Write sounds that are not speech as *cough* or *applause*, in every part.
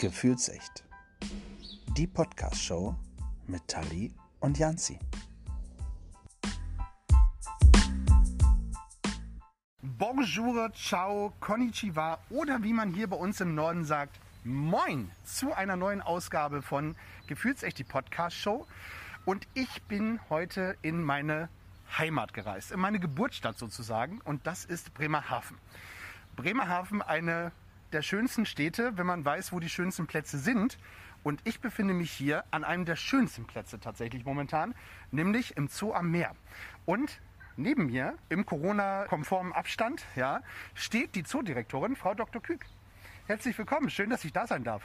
Gefühlsecht. Die Podcast-Show mit Tali und Janzi. Bonjour, ciao, konnichiwa oder wie man hier bei uns im Norden sagt, moin zu einer neuen Ausgabe von Gefühlsecht, die Podcast-Show. Und ich bin heute in meine Heimat gereist, in meine Geburtsstadt sozusagen und das ist Bremerhaven. Bremerhaven, eine der schönsten Städte, wenn man weiß, wo die schönsten Plätze sind. Und ich befinde mich hier an einem der schönsten Plätze tatsächlich momentan, nämlich im Zoo am Meer. Und neben mir, im Corona-konformen Abstand, ja, steht die Zoodirektorin, Frau Dr. Kück. Herzlich willkommen, schön, dass ich da sein darf.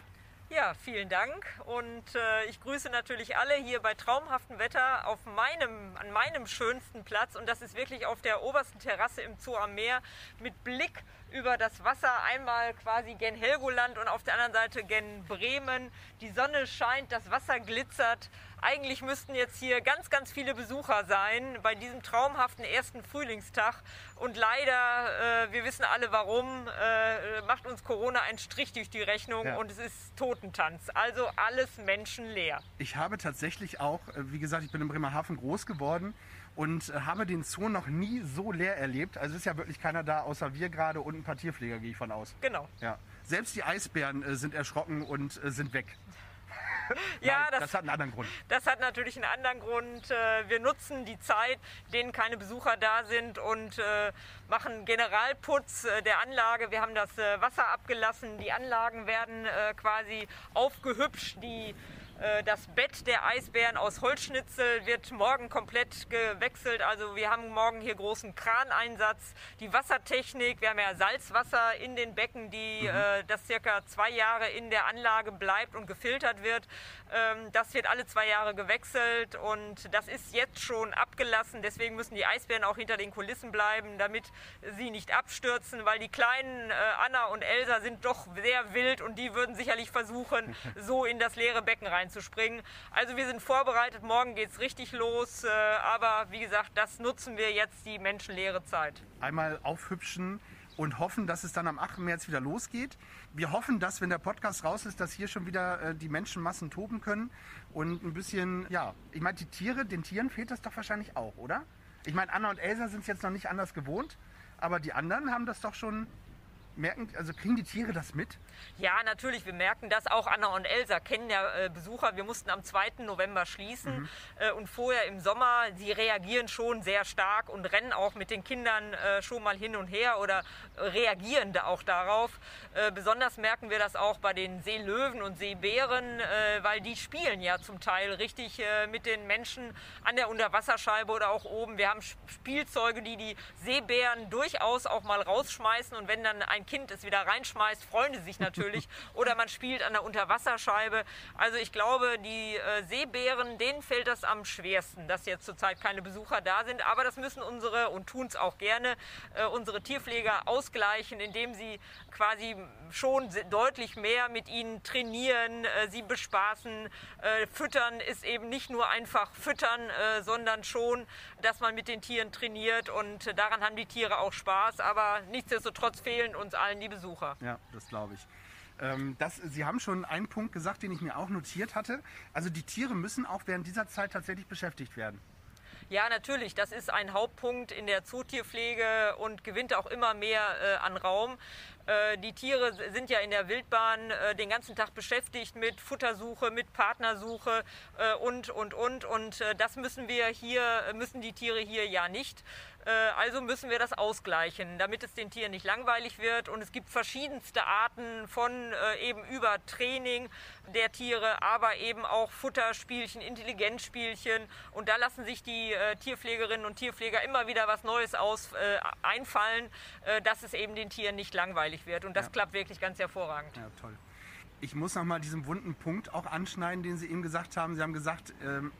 Ja, vielen Dank und äh, ich grüße natürlich alle hier bei traumhaftem Wetter auf meinem, an meinem schönsten Platz und das ist wirklich auf der obersten Terrasse im Zoo am Meer mit Blick über das Wasser, einmal quasi gen Helgoland und auf der anderen Seite gen Bremen. Die Sonne scheint, das Wasser glitzert. Eigentlich müssten jetzt hier ganz, ganz viele Besucher sein bei diesem traumhaften ersten Frühlingstag. Und leider, äh, wir wissen alle warum, äh, macht uns Corona einen Strich durch die Rechnung ja. und es ist Totentanz. Also alles menschenleer. Ich habe tatsächlich auch, äh, wie gesagt, ich bin in Bremerhaven groß geworden und äh, habe den Zoo noch nie so leer erlebt. Also ist ja wirklich keiner da, außer wir gerade und ein paar Tierpfleger, gehe ich von aus. Genau. Ja. Selbst die Eisbären äh, sind erschrocken und äh, sind weg. *laughs* ja, Nein, das, das, hat einen anderen Grund. Das hat natürlich einen anderen Grund. Äh, wir nutzen die Zeit, denen keine Besucher da sind und äh, machen Generalputz äh, der Anlage. Wir haben das Wasser abgelassen. Die Anlagen werden quasi aufgehübscht. Die das Bett der Eisbären aus Holzschnitzel wird morgen komplett gewechselt. Also wir haben morgen hier großen Kraneinsatz. Die Wassertechnik, wir haben ja Salzwasser in den Becken, die, mhm. äh, das circa zwei Jahre in der Anlage bleibt und gefiltert wird. Ähm, das wird alle zwei Jahre gewechselt und das ist jetzt schon abgelassen. Deswegen müssen die Eisbären auch hinter den Kulissen bleiben, damit sie nicht abstürzen, weil die kleinen äh, Anna und Elsa sind doch sehr wild und die würden sicherlich versuchen, *laughs* so in das leere Becken rein reinzuspringen. Also wir sind vorbereitet, morgen geht es richtig los, äh, aber wie gesagt, das nutzen wir jetzt die menschenleere Zeit. Einmal aufhübschen und hoffen, dass es dann am 8. März wieder losgeht. Wir hoffen, dass, wenn der Podcast raus ist, dass hier schon wieder äh, die Menschenmassen toben können und ein bisschen, ja, ich meine, die Tiere, den Tieren fehlt das doch wahrscheinlich auch, oder? Ich meine, Anna und Elsa sind es jetzt noch nicht anders gewohnt, aber die anderen haben das doch schon merken, also kriegen die Tiere das mit? Ja, natürlich. Wir merken das. Auch Anna und Elsa kennen ja äh, Besucher. Wir mussten am 2. November schließen mhm. äh, und vorher im Sommer. Sie reagieren schon sehr stark und rennen auch mit den Kindern äh, schon mal hin und her oder reagieren da auch darauf. Äh, besonders merken wir das auch bei den Seelöwen und Seebären, äh, weil die spielen ja zum Teil richtig äh, mit den Menschen an der Unterwasserscheibe oder auch oben. Wir haben Spielzeuge, die die Seebären durchaus auch mal rausschmeißen und wenn dann ein ein Kind es wieder reinschmeißt, freuen sie sich natürlich. *laughs* Oder man spielt an der Unterwasserscheibe. Also ich glaube, die äh, Seebären, denen fällt das am schwersten, dass jetzt zurzeit keine Besucher da sind. Aber das müssen unsere, und tun es auch gerne, äh, unsere Tierpfleger ausgleichen, indem sie quasi schon deutlich mehr mit ihnen trainieren, äh, sie bespaßen. Äh, füttern ist eben nicht nur einfach füttern, äh, sondern schon, dass man mit den Tieren trainiert. Und äh, daran haben die Tiere auch Spaß. Aber nichtsdestotrotz fehlen uns uns allen die Besucher. Ja, das glaube ich. Ähm, das, Sie haben schon einen Punkt gesagt, den ich mir auch notiert hatte. Also die Tiere müssen auch während dieser Zeit tatsächlich beschäftigt werden. Ja, natürlich. Das ist ein Hauptpunkt in der Zootierpflege und gewinnt auch immer mehr äh, an Raum. Äh, die Tiere sind ja in der Wildbahn äh, den ganzen Tag beschäftigt mit Futtersuche, mit Partnersuche äh, und, und, und. Und das müssen wir hier, müssen die Tiere hier ja nicht. Äh, also müssen wir das ausgleichen, damit es den Tieren nicht langweilig wird. Und es gibt verschiedenste Arten von äh, eben über Training der Tiere, aber eben auch Futterspielchen, Intelligenzspielchen. Und da lassen sich die äh, Tierpflegerinnen und Tierpfleger immer wieder was Neues aus, äh, einfallen, äh, dass es eben den Tieren nicht langweilig wird. Und das ja. klappt wirklich ganz hervorragend. Ja, toll. Ich muss noch mal diesen wunden Punkt auch anschneiden, den Sie eben gesagt haben. Sie haben gesagt, ähm,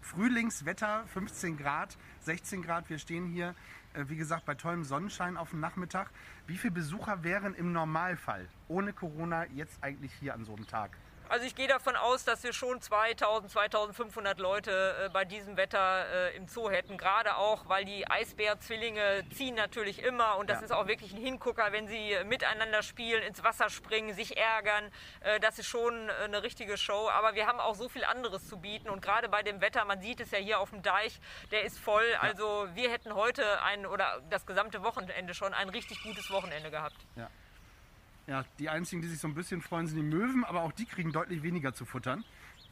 Frühlingswetter, 15 Grad, 16 Grad. Wir stehen hier, äh, wie gesagt, bei tollem Sonnenschein auf dem Nachmittag. Wie viele Besucher wären im Normalfall ohne Corona jetzt eigentlich hier an so einem Tag? Also ich gehe davon aus, dass wir schon 2000, 2500 Leute äh, bei diesem Wetter äh, im Zoo hätten. Gerade auch, weil die Eisbärzwillinge ziehen natürlich immer und das ja. ist auch wirklich ein Hingucker, wenn sie miteinander spielen, ins Wasser springen, sich ärgern. Äh, das ist schon äh, eine richtige Show. Aber wir haben auch so viel anderes zu bieten und gerade bei dem Wetter, man sieht es ja hier auf dem Deich, der ist voll. Ja. Also wir hätten heute ein oder das gesamte Wochenende schon ein richtig gutes Wochenende gehabt. Ja. Ja, die einzigen, die sich so ein bisschen freuen, sind die Möwen, aber auch die kriegen deutlich weniger zu futtern.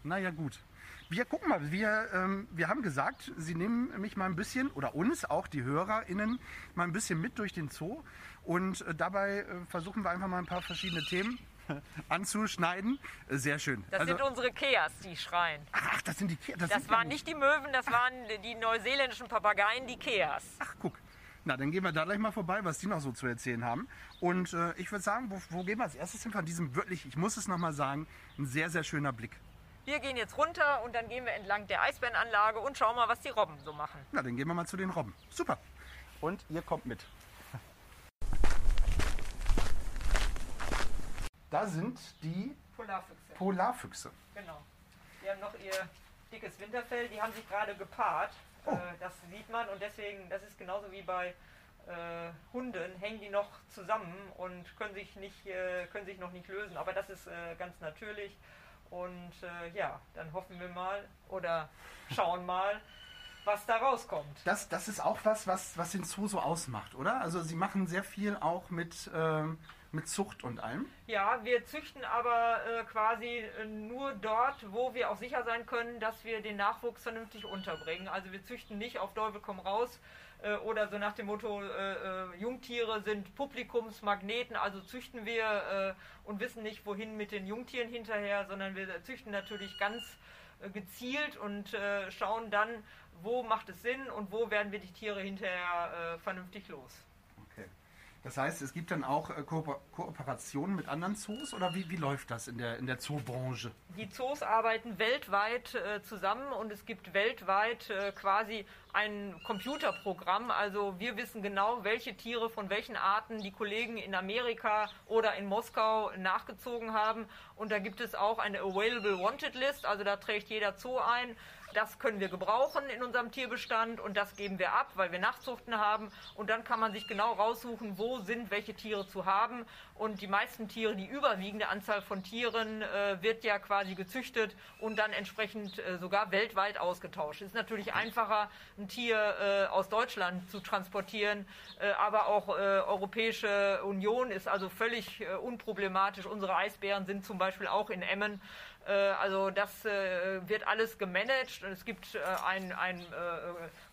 Naja, gut. Wir gucken mal, wir, ähm, wir haben gesagt, Sie nehmen mich mal ein bisschen, oder uns, auch die HörerInnen, mal ein bisschen mit durch den Zoo. Und äh, dabei äh, versuchen wir einfach mal ein paar verschiedene Themen *laughs* anzuschneiden. Äh, sehr schön. Das also, sind unsere Keas, die schreien. Ach, das sind die Keas. Das, das waren nicht die Möwen, das waren die neuseeländischen Papageien, die Keas. Ach, guck. Na, dann gehen wir da gleich mal vorbei, was die noch so zu erzählen haben. Und äh, ich würde sagen, wo, wo, gehen wir als erstes hin von diesem wirklich, ich muss es nochmal sagen, ein sehr, sehr schöner Blick. Wir gehen jetzt runter und dann gehen wir entlang der Eisbärenanlage und schauen mal, was die Robben so machen. Na, dann gehen wir mal zu den Robben. Super. Und ihr kommt mit. *laughs* Da sind die Polarfüchse. Polarfüchse. Genau. Die haben noch ihr dickes Winterfell, die haben sich gerade gepaart. Oh. Äh, das sieht man und deswegen, das ist genauso wie bei äh, Hunden, hängen die noch zusammen und können sich, nicht, äh, können sich noch nicht lösen. Aber das ist äh, ganz natürlich. Und äh, ja, dann hoffen wir mal oder schauen mal, was da rauskommt. Das, das ist auch was, was, was den Zoo so ausmacht, oder? Also Sie machen sehr viel auch mit ähm, mit Zucht und allem? Ja, wir züchten aber äh, quasi äh, nur dort, wo wir auch sicher sein können, dass wir den Nachwuchs vernünftig unterbringen. Also wir züchten nicht auf Teufel komm raus äh, oder so nach dem Motto, äh, äh, Jungtiere sind Publikumsmagneten, also züchten wir äh, und wissen nicht, wohin mit den Jungtieren hinterher, sondern wir züchten natürlich ganz gezielt und schauen dann, wo macht es Sinn und wo werden wir die Tiere hinterher vernünftig los. Das heißt, es gibt dann auch äh, Ko Kooperationen mit anderen Zoos oder wie, wie läuft das in der, in der Zoobranche? Die Zoos arbeiten weltweit äh, zusammen und es gibt weltweit äh, quasi ein Computerprogramm. Also wir wissen genau, welche Tiere von welchen Arten die Kollegen in Amerika oder in Moskau nachgezogen haben. Und da gibt es auch eine Available Wanted List, also da trägt jeder Zoo ein das können wir gebrauchen in unserem Tierbestand und das geben wir ab, weil wir Nachzuchten haben. Und dann kann man sich genau raussuchen, wo sind welche Tiere zu haben. Und die meisten Tiere, die überwiegende Anzahl von Tieren, äh, wird ja quasi gezüchtet und dann entsprechend äh, sogar weltweit ausgetauscht. Es ist natürlich einfacher, ein Tier äh, aus Deutschland zu transportieren, äh, aber auch äh, Europäische Union ist also völlig äh, unproblematisch. Unsere Eisbären sind zum Beispiel auch in Emmen äh, also das äh, wird alles gemanagt und es gibt äh, ein, ein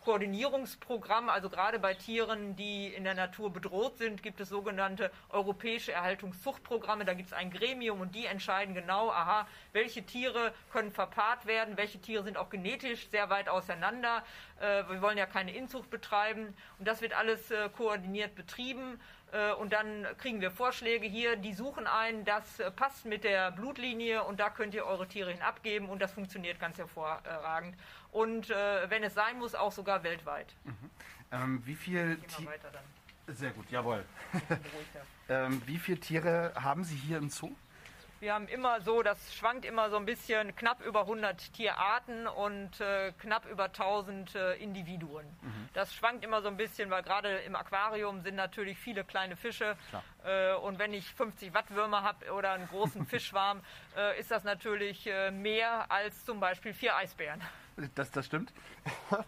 Koordinierungsprogramm. Also gerade bei Tieren, die in der Natur bedroht sind, gibt es sogenannte europäische Erhaltungszuchtprogramme. Da gibt es ein Gremium und die entscheiden genau, aha, welche Tiere können verpaart werden, welche Tiere sind auch genetisch sehr weit auseinander. Wir wollen ja keine Inzucht betreiben und das wird alles koordiniert betrieben. Äh, und dann kriegen wir Vorschläge hier, die suchen ein, das äh, passt mit der Blutlinie und da könnt ihr eure Tiere hin abgeben und das funktioniert ganz hervorragend. Und äh, wenn es sein muss, auch sogar weltweit. Mhm. Ähm, wie viel Sehr gut, jawohl. *laughs* ähm, wie viele Tiere haben Sie hier im Zoo? Wir haben immer so, das schwankt immer so ein bisschen, knapp über 100 Tierarten und äh, knapp über 1000 äh, Individuen. Mhm. Das schwankt immer so ein bisschen, weil gerade im Aquarium sind natürlich viele kleine Fische. Äh, und wenn ich 50 Wattwürmer habe oder einen großen *laughs* Fischschwarm, äh, ist das natürlich äh, mehr als zum Beispiel vier Eisbären. Das, das stimmt. *laughs*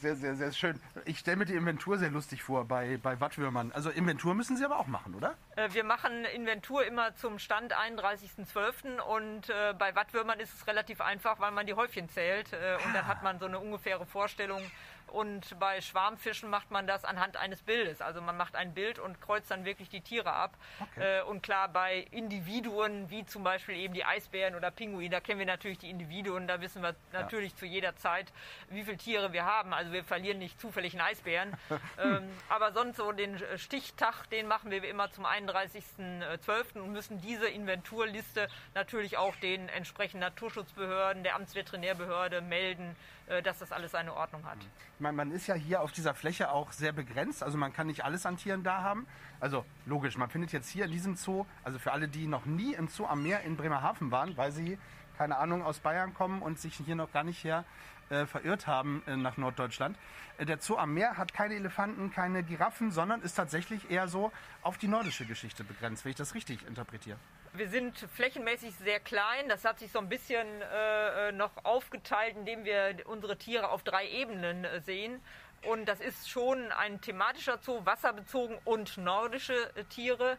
Sehr, sehr, sehr schön. Ich stelle mir die Inventur sehr lustig vor bei, bei Wattwürmern. Also Inventur müssen Sie aber auch machen, oder? Äh, wir machen Inventur immer zum Stand 31.12. und äh, bei Wattwürmern ist es relativ einfach, weil man die Häufchen zählt äh, und dann ah. hat man so eine ungefähre Vorstellung, und bei Schwarmfischen macht man das anhand eines Bildes. Also man macht ein Bild und kreuzt dann wirklich die Tiere ab. Okay. Äh, und klar, bei Individuen, wie zum Beispiel eben die Eisbären oder Pinguine, da kennen wir natürlich die Individuen. Da wissen wir natürlich ja. zu jeder Zeit, wie viele Tiere wir haben. Also wir verlieren nicht zufällig einen Eisbären. *laughs* ähm, aber sonst so den Stichtag, den machen wir immer zum 31.12. und müssen diese Inventurliste natürlich auch den entsprechenden Naturschutzbehörden, der Amtsveterinärbehörde melden, äh, dass das alles seine Ordnung hat. meine, man ist ja hier auf dieser Fläche auch sehr begrenzt. Also man kann nicht alles an Tieren da haben. Also logisch, man findet jetzt hier in diesem Zoo, also für alle, die noch nie im Zoo am Meer in Bremerhaven waren, weil sie, keine Ahnung, aus Bayern kommen und sich hier noch gar nicht her äh, verirrt haben äh, nach Norddeutschland. Äh, der Zoo am Meer hat keine Elefanten, keine Giraffen, sondern ist tatsächlich eher so auf die nordische Geschichte begrenzt, wenn ich das richtig interpretiere. Wir sind flächenmäßig sehr klein. Das hat sich so ein bisschen äh, noch aufgeteilt, indem wir unsere Tiere auf drei Ebenen äh, sehen. Und das ist schon ein thematischer Zoo, wasserbezogen und nordische äh, Tiere äh,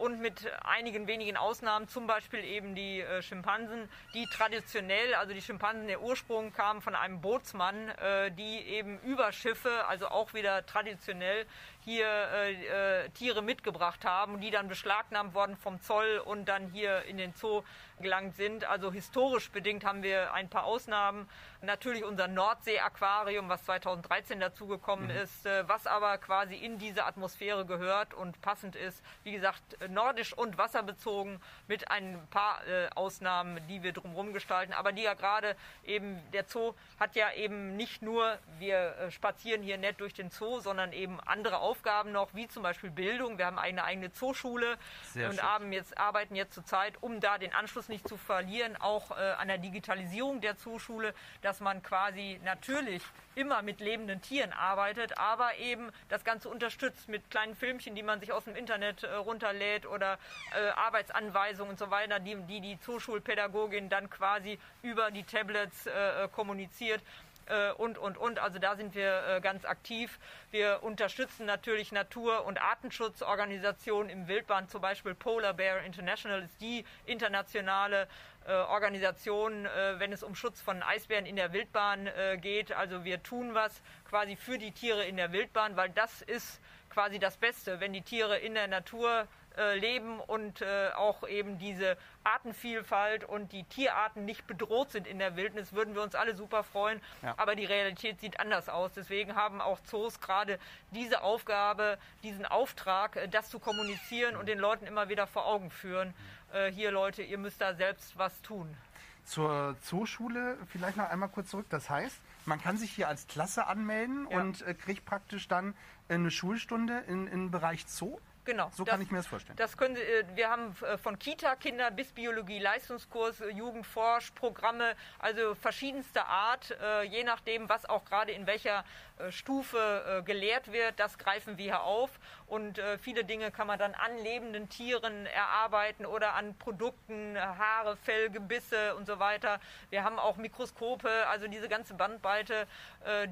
und mit einigen wenigen Ausnahmen, zum Beispiel eben die äh, Schimpansen, die traditionell, also die Schimpansen, der Ursprung kam von einem Bootsmann, äh, die eben über Schiffe, also auch wieder traditionell, hier äh, äh, Tiere mitgebracht haben, die dann beschlagnahmt worden vom Zoll und dann hier in den Zoo gelangt sind. Also historisch bedingt haben wir ein paar Ausnahmen. Natürlich unser Nordsee-Aquarium, was 2013 dazugekommen mhm. ist, äh, was aber quasi in diese Atmosphäre gehört und passend ist. Wie gesagt, nordisch und wasserbezogen mit ein paar äh, Ausnahmen, die wir drumherum gestalten, aber die ja gerade eben, der Zoo hat ja eben nicht nur, wir äh, spazieren hier nett durch den Zoo, sondern eben andere Aufgaben noch, wie zum Beispiel Bildung. Wir haben eine eigene Zooschule Sehr und haben jetzt, arbeiten jetzt zurzeit, um da den Anschluss nicht zu verlieren, auch äh, an der Digitalisierung der Zooschule, dass man quasi natürlich immer mit lebenden Tieren arbeitet, aber eben das Ganze unterstützt mit kleinen Filmchen, die man sich aus dem Internet äh, runterlädt oder äh, Arbeitsanweisungen und so weiter, die die, die Zuschulpädagogin dann quasi über die Tablets äh, kommuniziert äh, und, und, und. Also da sind wir äh, ganz aktiv. Wir unterstützen natürlich Natur- und Artenschutzorganisationen im Wildbahn. Zum Beispiel Polar Bear International ist die internationale äh, Organisation, äh, wenn es um Schutz von Eisbären in der Wildbahn äh, geht. Also wir tun was quasi für die Tiere in der Wildbahn, weil das ist quasi das Beste, wenn die Tiere in der Natur äh, leben und äh, auch eben diese Artenvielfalt und die Tierarten nicht bedroht sind in der Wildnis, würden wir uns alle super freuen. Ja. Aber die Realität sieht anders aus. Deswegen haben auch Zoos gerade diese Aufgabe, diesen Auftrag, äh, das zu kommunizieren und den Leuten immer wieder vor Augen führen. Äh, hier Leute, ihr müsst da selbst was tun. Zur Zooschule vielleicht noch einmal kurz zurück. Das heißt, man kann sich hier als Klasse anmelden ja. und äh, kriegt praktisch dann eine Schulstunde in, im Bereich Zoo? Genau. So das, kann ich mir das vorstellen. Das können Sie, äh, wir haben äh, von Kita-Kinder bis Biologie-Leistungskurs, äh, Jugendforschprogramme, also verschiedenster Art, je nachdem, was auch gerade in welcher Stufe gelehrt wird, das greifen wir hier auf. Und viele Dinge kann man dann an lebenden Tieren erarbeiten oder an Produkten, Haare, Fell, Gebisse und so weiter. Wir haben auch Mikroskope, also diese ganze Bandbreite,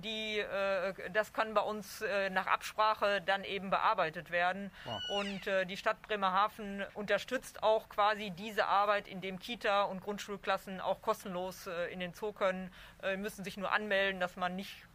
die, das kann bei uns nach Absprache dann eben bearbeitet werden. Wow. Und äh, die Stadt Bremerhaven unterstützt auch quasi diese Arbeit, indem Kita und Grundschulklassen auch kostenlos äh, in den Zoo können, äh, müssen sich nur anmelden, dass man nicht äh,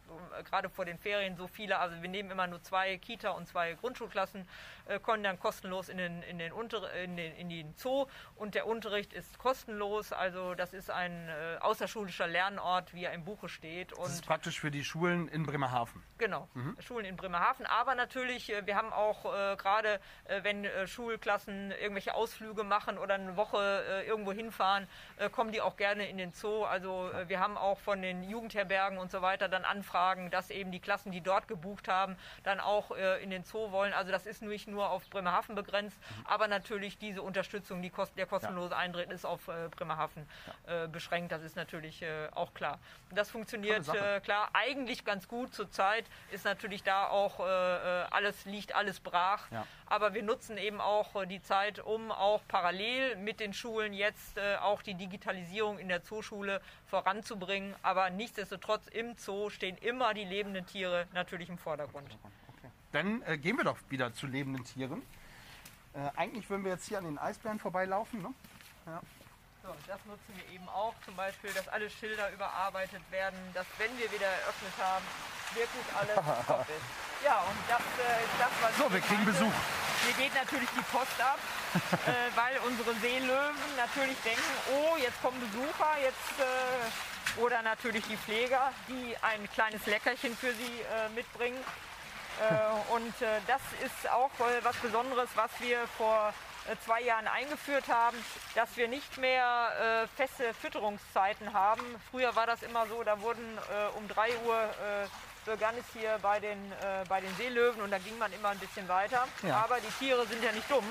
gerade vor den Ferien so viele, also wir nehmen immer nur zwei Kita und zwei Grundschulklassen, äh, kommen dann kostenlos in den, in, den Unter, in, den, in den Zoo und der Unterricht ist kostenlos, also das ist ein äh, außerschulischer Lernort, wie er im Buche steht. Und das ist praktisch für die Schulen in Bremerhaven. Genau, mhm. Schulen in Bremerhaven, aber natürlich, äh, wir haben auch äh, gerade, äh, wenn Schulklassen irgendwelche Ausflüge machen oder eine Woche irgendwo hinfahren, kommen die auch gerne in den Zoo, also wir haben auch von den Jugendherbergen und so weiter dann Anfragen Anfragen, dass eben die Klassen, die dort gebucht haben, dann auch äh, in den Zoo wollen. Also das ist nicht nur auf Bremerhaven begrenzt, mhm. aber natürlich diese Unterstützung, die kost der kostenlose ja. Eintritt ist auf äh, Bremerhaven ja. äh, beschränkt. Das ist natürlich äh, auch klar. Das funktioniert äh, klar eigentlich ganz gut zurzeit. Ist natürlich da auch äh, alles liegt alles brach. Ja. Aber wir nutzen eben auch die Zeit, um auch parallel mit den Schulen jetzt auch die Digitalisierung in der Zooschule voranzubringen. Aber nichtsdestotrotz im Zoo stehen immer die lebenden Tiere natürlich im Vordergrund. Okay. Dann äh, gehen wir doch wieder zu lebenden Tieren. Äh, eigentlich würden wir jetzt hier an den Eisbären vorbeilaufen. Ne? Ja. So, das nutzen wir eben auch, zum Beispiel, dass alle Schilder überarbeitet werden, dass wenn wir wieder eröffnet haben, wirklich alles *laughs* top ist. Ja, und das äh, ist das, was So, wir kriegen meinte. Besuch. Hier geht natürlich die Post ab, *laughs* äh, weil unsere Seelöwen natürlich denken, oh, jetzt kommen Besucher, jetzt äh, oder natürlich die Pfleger, die ein kleines Leckerchen für sie äh, mitbringen. Äh, *laughs* und äh, das ist auch was Besonderes, was wir vor zwei Jahren eingeführt haben, dass wir nicht mehr feste Fütterungszeiten haben. Früher war das immer so, da wurden um 3 Uhr begann es hier bei den, äh, bei den Seelöwen und da ging man immer ein bisschen weiter. Ja. Aber die Tiere sind ja nicht dumm.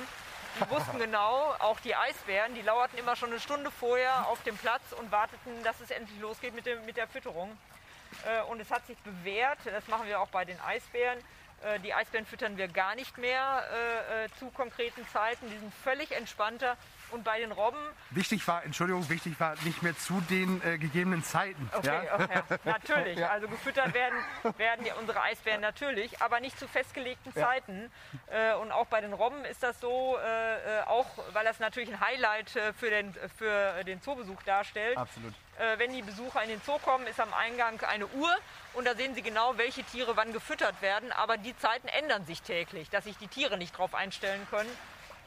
Die wussten *laughs* genau, auch die Eisbären, die lauerten immer schon eine Stunde vorher auf dem Platz und warteten, dass es endlich losgeht mit, dem, mit der Fütterung. Äh, und es hat sich bewährt, das machen wir auch bei den Eisbären. Äh, Die Eisbären füttern wir gar nicht mehr äh, äh, zu konkreten Zeiten. Die sind völlig entspannter. Und bei den Robben, Wichtig war, Entschuldigung, wichtig war nicht mehr zu den äh, gegebenen Zeiten. okay, ja? okay, *laughs* natürlich. Ja. Also gefüttert werden, werden ja unsere Eisbären natürlich, aber nicht zu festgelegten Ja. Zeiten. Äh, und auch bei den Robben ist das so, äh, äh, auch weil das natürlich ein Highlight äh, für den, für den Zoobesuch darstellt. Absolut. Äh, wenn die Besucher in den Zoo kommen, ist am Eingang eine Uhr und da sehen sie genau, welche Tiere wann gefüttert werden. Aber die Zeiten ändern sich täglich, dass sich die Tiere nicht darauf einstellen können.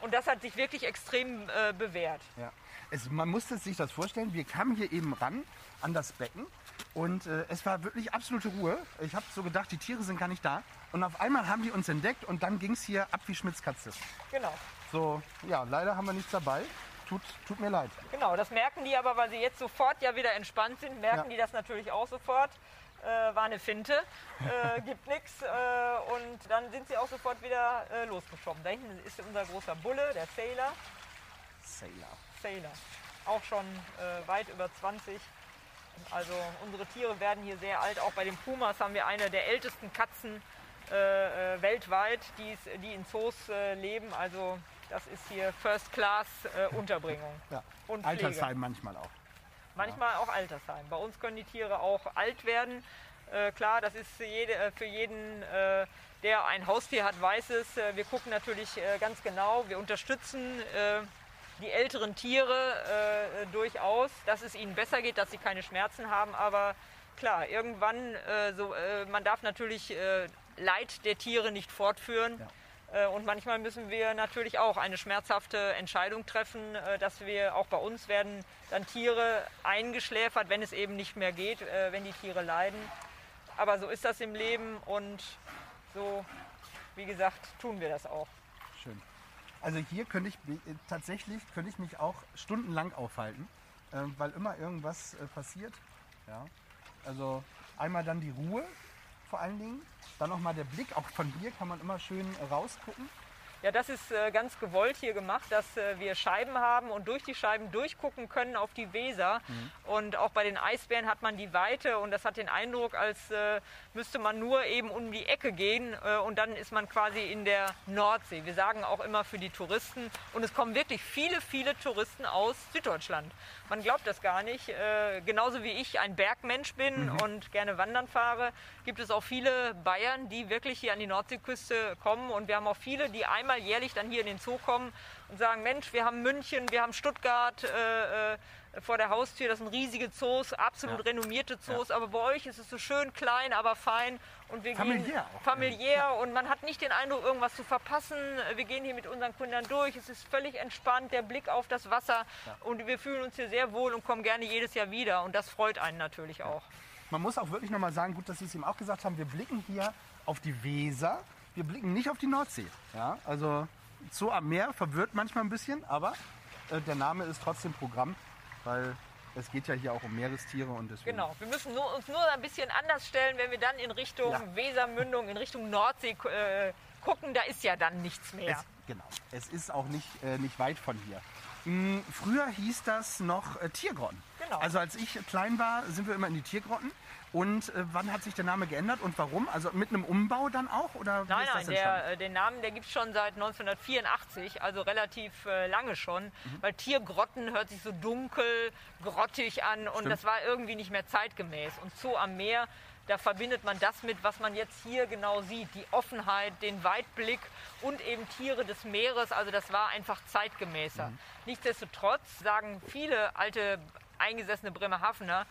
Und das hat sich wirklich extrem äh, bewährt. Ja. Es, man musste sich das vorstellen, wir kamen hier eben ran an das Becken und äh, es war wirklich absolute Ruhe. Ich habe so gedacht, die Tiere sind gar nicht da. Und auf einmal haben die uns entdeckt und dann ging es hier ab wie Schmitz Katze. Genau. So, ja, leider haben wir nichts dabei. Tut, tut mir leid. Genau, das merken die aber, weil sie jetzt sofort ja wieder entspannt sind, merken Ja. die das natürlich auch sofort. Äh, war eine Finte, äh, gibt nichts äh, und dann sind sie auch sofort wieder äh, losgeschwommen. Da hinten ist unser großer Bulle, der Sailor. Sailor. Sailor. Auch schon äh, weit über 20. Also unsere Tiere werden hier sehr alt. Auch bei den Pumas haben wir eine der ältesten Katzen äh, weltweit, die, die in Zoos leben. Also das ist hier First Class Unterbringung. Ja. Und Pflege. Altersheim manchmal auch. Manchmal auch Altersheim. Bei uns können die Tiere auch alt werden. Äh, klar, das ist für, jede, äh, für jeden, äh, der ein Haustier hat, weiß es. Äh, wir gucken natürlich äh, ganz genau. Wir unterstützen äh, die älteren Tiere durchaus, dass es ihnen besser geht, dass sie keine Schmerzen haben. Aber klar, irgendwann, so, man darf natürlich Leid der Tiere nicht fortführen. Äh, Und manchmal müssen wir natürlich auch eine schmerzhafte Entscheidung treffen, äh, dass wir auch bei uns werden dann Tiere eingeschläfert, wenn es eben nicht mehr geht, äh, wenn die Tiere leiden. Aber so ist das im Leben und so, wie gesagt, tun wir das auch. Schön. Also hier könnte ich äh, tatsächlich könnte ich mich auch stundenlang aufhalten, äh, weil immer irgendwas äh, passiert. Ja. Also einmal dann die Ruhe vor allen Dingen, dann noch mal der Blick. Auch von hier kann man immer schön rausgucken. Ja, das ist äh, ganz gewollt hier gemacht, dass äh, wir Scheiben haben und durch die Scheiben durchgucken können auf die Weser. Und auch bei den Eisbären hat man die Weite und das hat den Eindruck, als äh, müsste man nur eben um die Ecke gehen äh, und dann ist man quasi in der Nordsee. Wir sagen auch immer für die Touristen und es kommen wirklich viele, viele Touristen aus Süddeutschland. Man glaubt das gar nicht. Äh, genauso wie ich ein Bergmensch bin und gerne wandern fahre, gibt es auch viele Bayern, die wirklich hier an die Nordseeküste kommen. Und wir haben auch viele, die einmal jährlich dann hier in den Zoo kommen und sagen, Mensch, wir haben München, wir haben Stuttgart äh, äh, vor der Haustür. Das sind riesige Zoos, absolut Ja. renommierte Zoos. Aber bei euch ist es so schön klein, aber fein. Und wir Familiär gehen auch. familiär und man hat nicht den Eindruck, irgendwas zu verpassen. Wir gehen hier mit unseren Kindern durch. Es ist völlig entspannt, der Blick auf das Wasser. Und wir fühlen uns hier sehr wohl und kommen gerne jedes Jahr wieder. Und das freut einen natürlich auch. Man muss auch wirklich noch mal sagen, gut, dass Sie es eben auch gesagt haben, wir blicken hier auf die Weser, wir blicken nicht auf die Nordsee. Ja, also so am Meer verwirrt manchmal ein bisschen, aber äh, der Name ist trotzdem Programm, weil es geht ja hier auch um Meerestiere und deswegen. Genau, wir müssen nur, uns nur ein bisschen anders stellen, wenn wir dann in Richtung Ja. Wesermündung, in Richtung Nordsee äh, gucken. Da ist ja dann nichts mehr. Es, genau. Es ist auch nicht, äh, nicht weit von hier. Mm, Früher hieß das noch äh, Tiergrotten. Genau. Also als ich klein war, sind wir immer in die Tiergrotten. Und äh, wann hat sich der Name geändert und warum? Also mit einem Umbau dann auch? Oder Nein, ist das nein, der, äh, den Namen, der gibt es schon seit 1984, also relativ äh, lange schon. Mhm. Weil Tiergrotten hört sich so dunkel, grottig an und Stimmt. das war irgendwie nicht mehr zeitgemäß. Und Zoo am Meer, da verbindet man das mit, was man jetzt hier genau sieht. Die Offenheit, den Weitblick und eben Tiere des Meeres. Also das war einfach zeitgemäßer. Mhm. Nichtsdestotrotz sagen viele alte eingesessene Bremerhavener,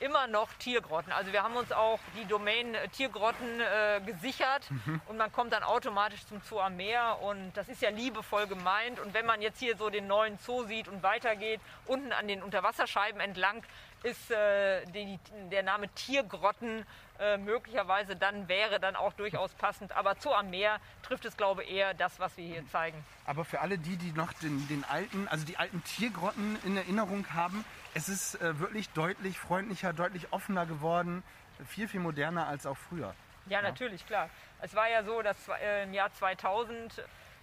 immer noch Tiergrotten. Also wir haben uns auch die Domain äh, Tiergrotten äh, gesichert und man kommt dann automatisch zum Zoo am Meer und das ist ja liebevoll gemeint. Und wenn man jetzt hier so den neuen Zoo sieht und weitergeht, unten an den Unterwasserscheiben entlang, ist äh, die, der Name Tiergrotten äh, möglicherweise dann wäre dann auch durchaus passend. Aber Zoo am Meer trifft es, glaube ich, eher das, was wir hier zeigen. Aber für alle die, die noch den, den alten, also die alten Tiergrotten in Erinnerung haben, es ist äh, wirklich deutlich freundlicher, deutlich offener geworden. viel, viel moderner als auch früher. Ja, natürlich, klar. Es war ja so, dass äh, im Jahr 2000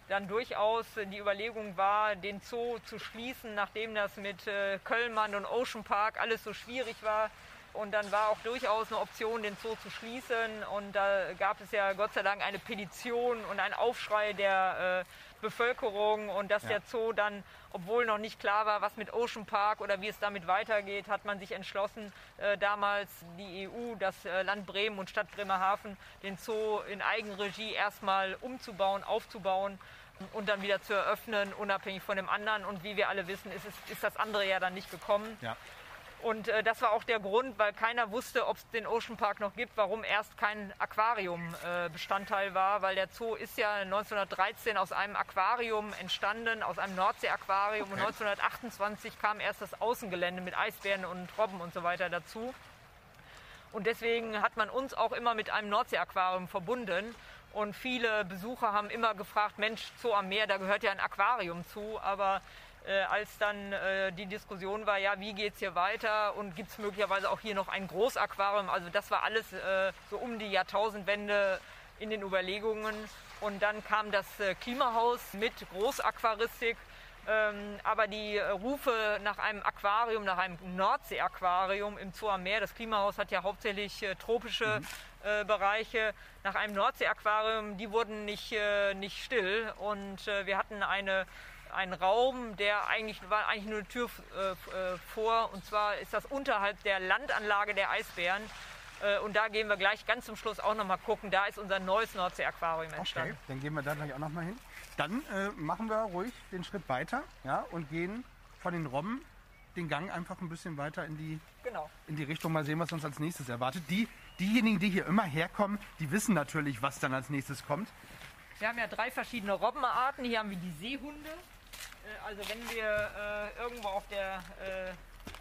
dann durchaus die Überlegung war, den Zoo zu schließen, nachdem das mit äh, Köllmann und Ocean Park alles so schwierig war. Und dann war auch durchaus eine Option, den Zoo zu schließen. Und da gab es ja Gott sei Dank eine Petition und einen Aufschrei der äh, Bevölkerung. Und dass ja. der Zoo dann, obwohl noch nicht klar war, was mit Ocean Park oder wie es damit weitergeht, hat man sich entschlossen, äh, damals die EU, das äh, Land Bremen und Stadt Bremerhaven, den Zoo in Eigenregie erstmal umzubauen, aufzubauen und dann wieder zu eröffnen, unabhängig von dem anderen. Und wie wir alle wissen, ist, es, ist das andere ja dann nicht gekommen. Ja. Und äh, das war auch der Grund, weil keiner wusste, ob es den Ocean Park noch gibt, warum erst kein Aquarium äh, Bestandteil war, weil der Zoo ist ja 1913 aus einem Aquarium entstanden, aus einem Nordsee-Aquarium okay. und 1928 kam erst das Außengelände mit Eisbären und Robben und so weiter dazu. Und deswegen hat man uns auch immer mit einem Nordsee-Aquarium verbunden. Und viele Besucher haben immer gefragt, Mensch, Zoo am Meer, da gehört ja ein Aquarium zu. Aber äh, als dann äh, die Diskussion war, ja, wie geht es hier weiter und gibt es möglicherweise auch hier noch ein Großaquarium. Also das war alles äh, so um die Jahrtausendwende in den Überlegungen. Und dann kam das äh, Klimahaus mit Großaquaristik. Ähm, aber die Rufe nach einem Aquarium, nach einem Nordsee-Aquarium im Zoo am Meer, das Klimahaus hat ja hauptsächlich äh, tropische mhm. Äh, Bereiche, nach einem Nordsee-Aquarium, die wurden nicht, nicht still. Und wir hatten eine ein Raum, der eigentlich war eigentlich nur eine Tür äh, äh, vor. Und zwar ist das unterhalb der Landanlage der Eisbären. Äh, und da gehen wir gleich ganz zum Schluss auch nochmal gucken. Da ist unser neues Nordsee-Aquarium entstanden. Okay, dann gehen wir da gleich auch nochmal hin. Dann äh, machen wir ruhig den Schritt weiter ja, und gehen von den Robben den Gang einfach ein bisschen weiter in die, genau. in die Richtung. Mal sehen, was uns als nächstes erwartet. Die, diejenigen, die hier immer herkommen, die wissen natürlich, was dann als nächstes kommt. Wir haben ja drei verschiedene Robbenarten. Hier haben wir die Seehunde. Äh, also wenn wir äh, irgendwo auf der, äh,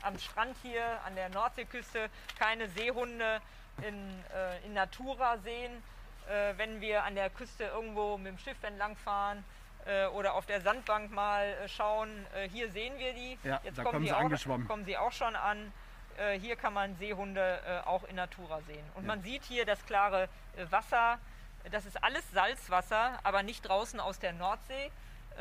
am Strand hier an der Nordseeküste keine Seehunde in, äh, in Natura sehen, äh, wenn wir an der Küste irgendwo mit dem Schiff entlangfahren äh, oder auf der Sandbank mal schauen, hier sehen wir die. Ja, Jetzt kommen, kommen, sie auch, kommen sie auch schon an. hier kann man Seehunde auch in Natura sehen. Und ja. man sieht hier das klare Wasser. Das ist alles Salzwasser, aber nicht draußen aus der Nordsee,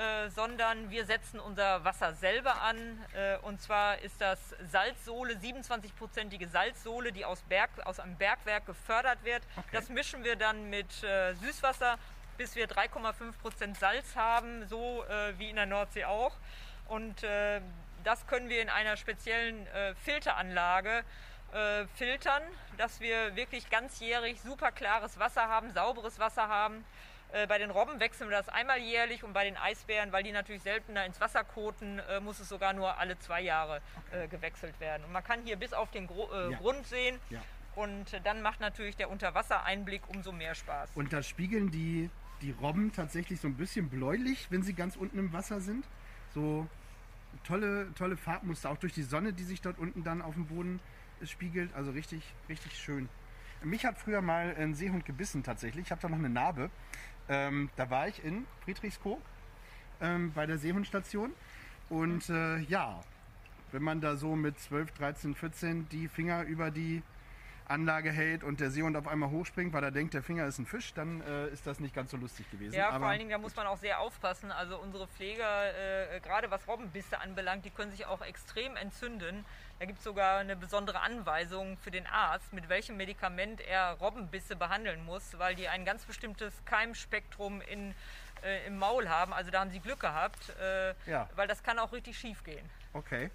äh, sondern wir setzen unser Wasser selber an. Äh, und zwar ist das Salzsohle, 27-prozentige Salzsohle, die aus, Berg, aus einem Bergwerk gefördert wird. Okay. Das mischen wir dann mit äh, Süßwasser, bis wir 3,5 Prozent Salz haben, so äh, wie in der Nordsee auch. Und äh, das können wir in einer speziellen Filteranlage filtern, dass wir wirklich ganzjährig super klares Wasser haben, sauberes Wasser haben. Äh, bei den Robben wechseln wir das einmal jährlich und bei den Eisbären, weil die natürlich seltener ins Wasser koten, äh, muss es sogar nur alle zwei Jahre okay. Äh, gewechselt werden. Und man kann hier bis auf den Gro ja. Grund sehen. Ja. Und dann macht natürlich der Unterwassereinblick umso mehr Spaß. Und da spiegeln die, die Robben tatsächlich so ein bisschen bläulich, wenn sie ganz unten im Wasser sind. So tolle, tolle Farbmuster, auch durch die Sonne, die sich dort unten dann auf dem Boden spiegelt. Also richtig, richtig schön. Mich hat früher mal ein Seehund gebissen tatsächlich. Ich habe da noch eine Narbe. Ähm, da war ich in Friedrichskoog ähm, bei der Seehundstation. Und äh, ja, wenn man da so mit 12, 13, 14 die Finger über die Anlage hält und der Seehund auf einmal hochspringt, weil er denkt, der Finger ist ein Fisch, dann äh, ist das nicht ganz so lustig gewesen. Ja, Aber vor allen Dingen, da muss man auch sehr aufpassen. Also unsere Pfleger, äh, gerade was Robbenbisse anbelangt, die können sich auch extrem entzünden. Da gibt es sogar eine besondere Anweisung für den Arzt, mit welchem Medikament er Robbenbisse behandeln muss, weil die ein ganz bestimmtes Keimspektrum in, äh, im Maul haben. Also da haben sie Glück gehabt, äh, ja. weil das kann auch richtig schief gehen. Okay.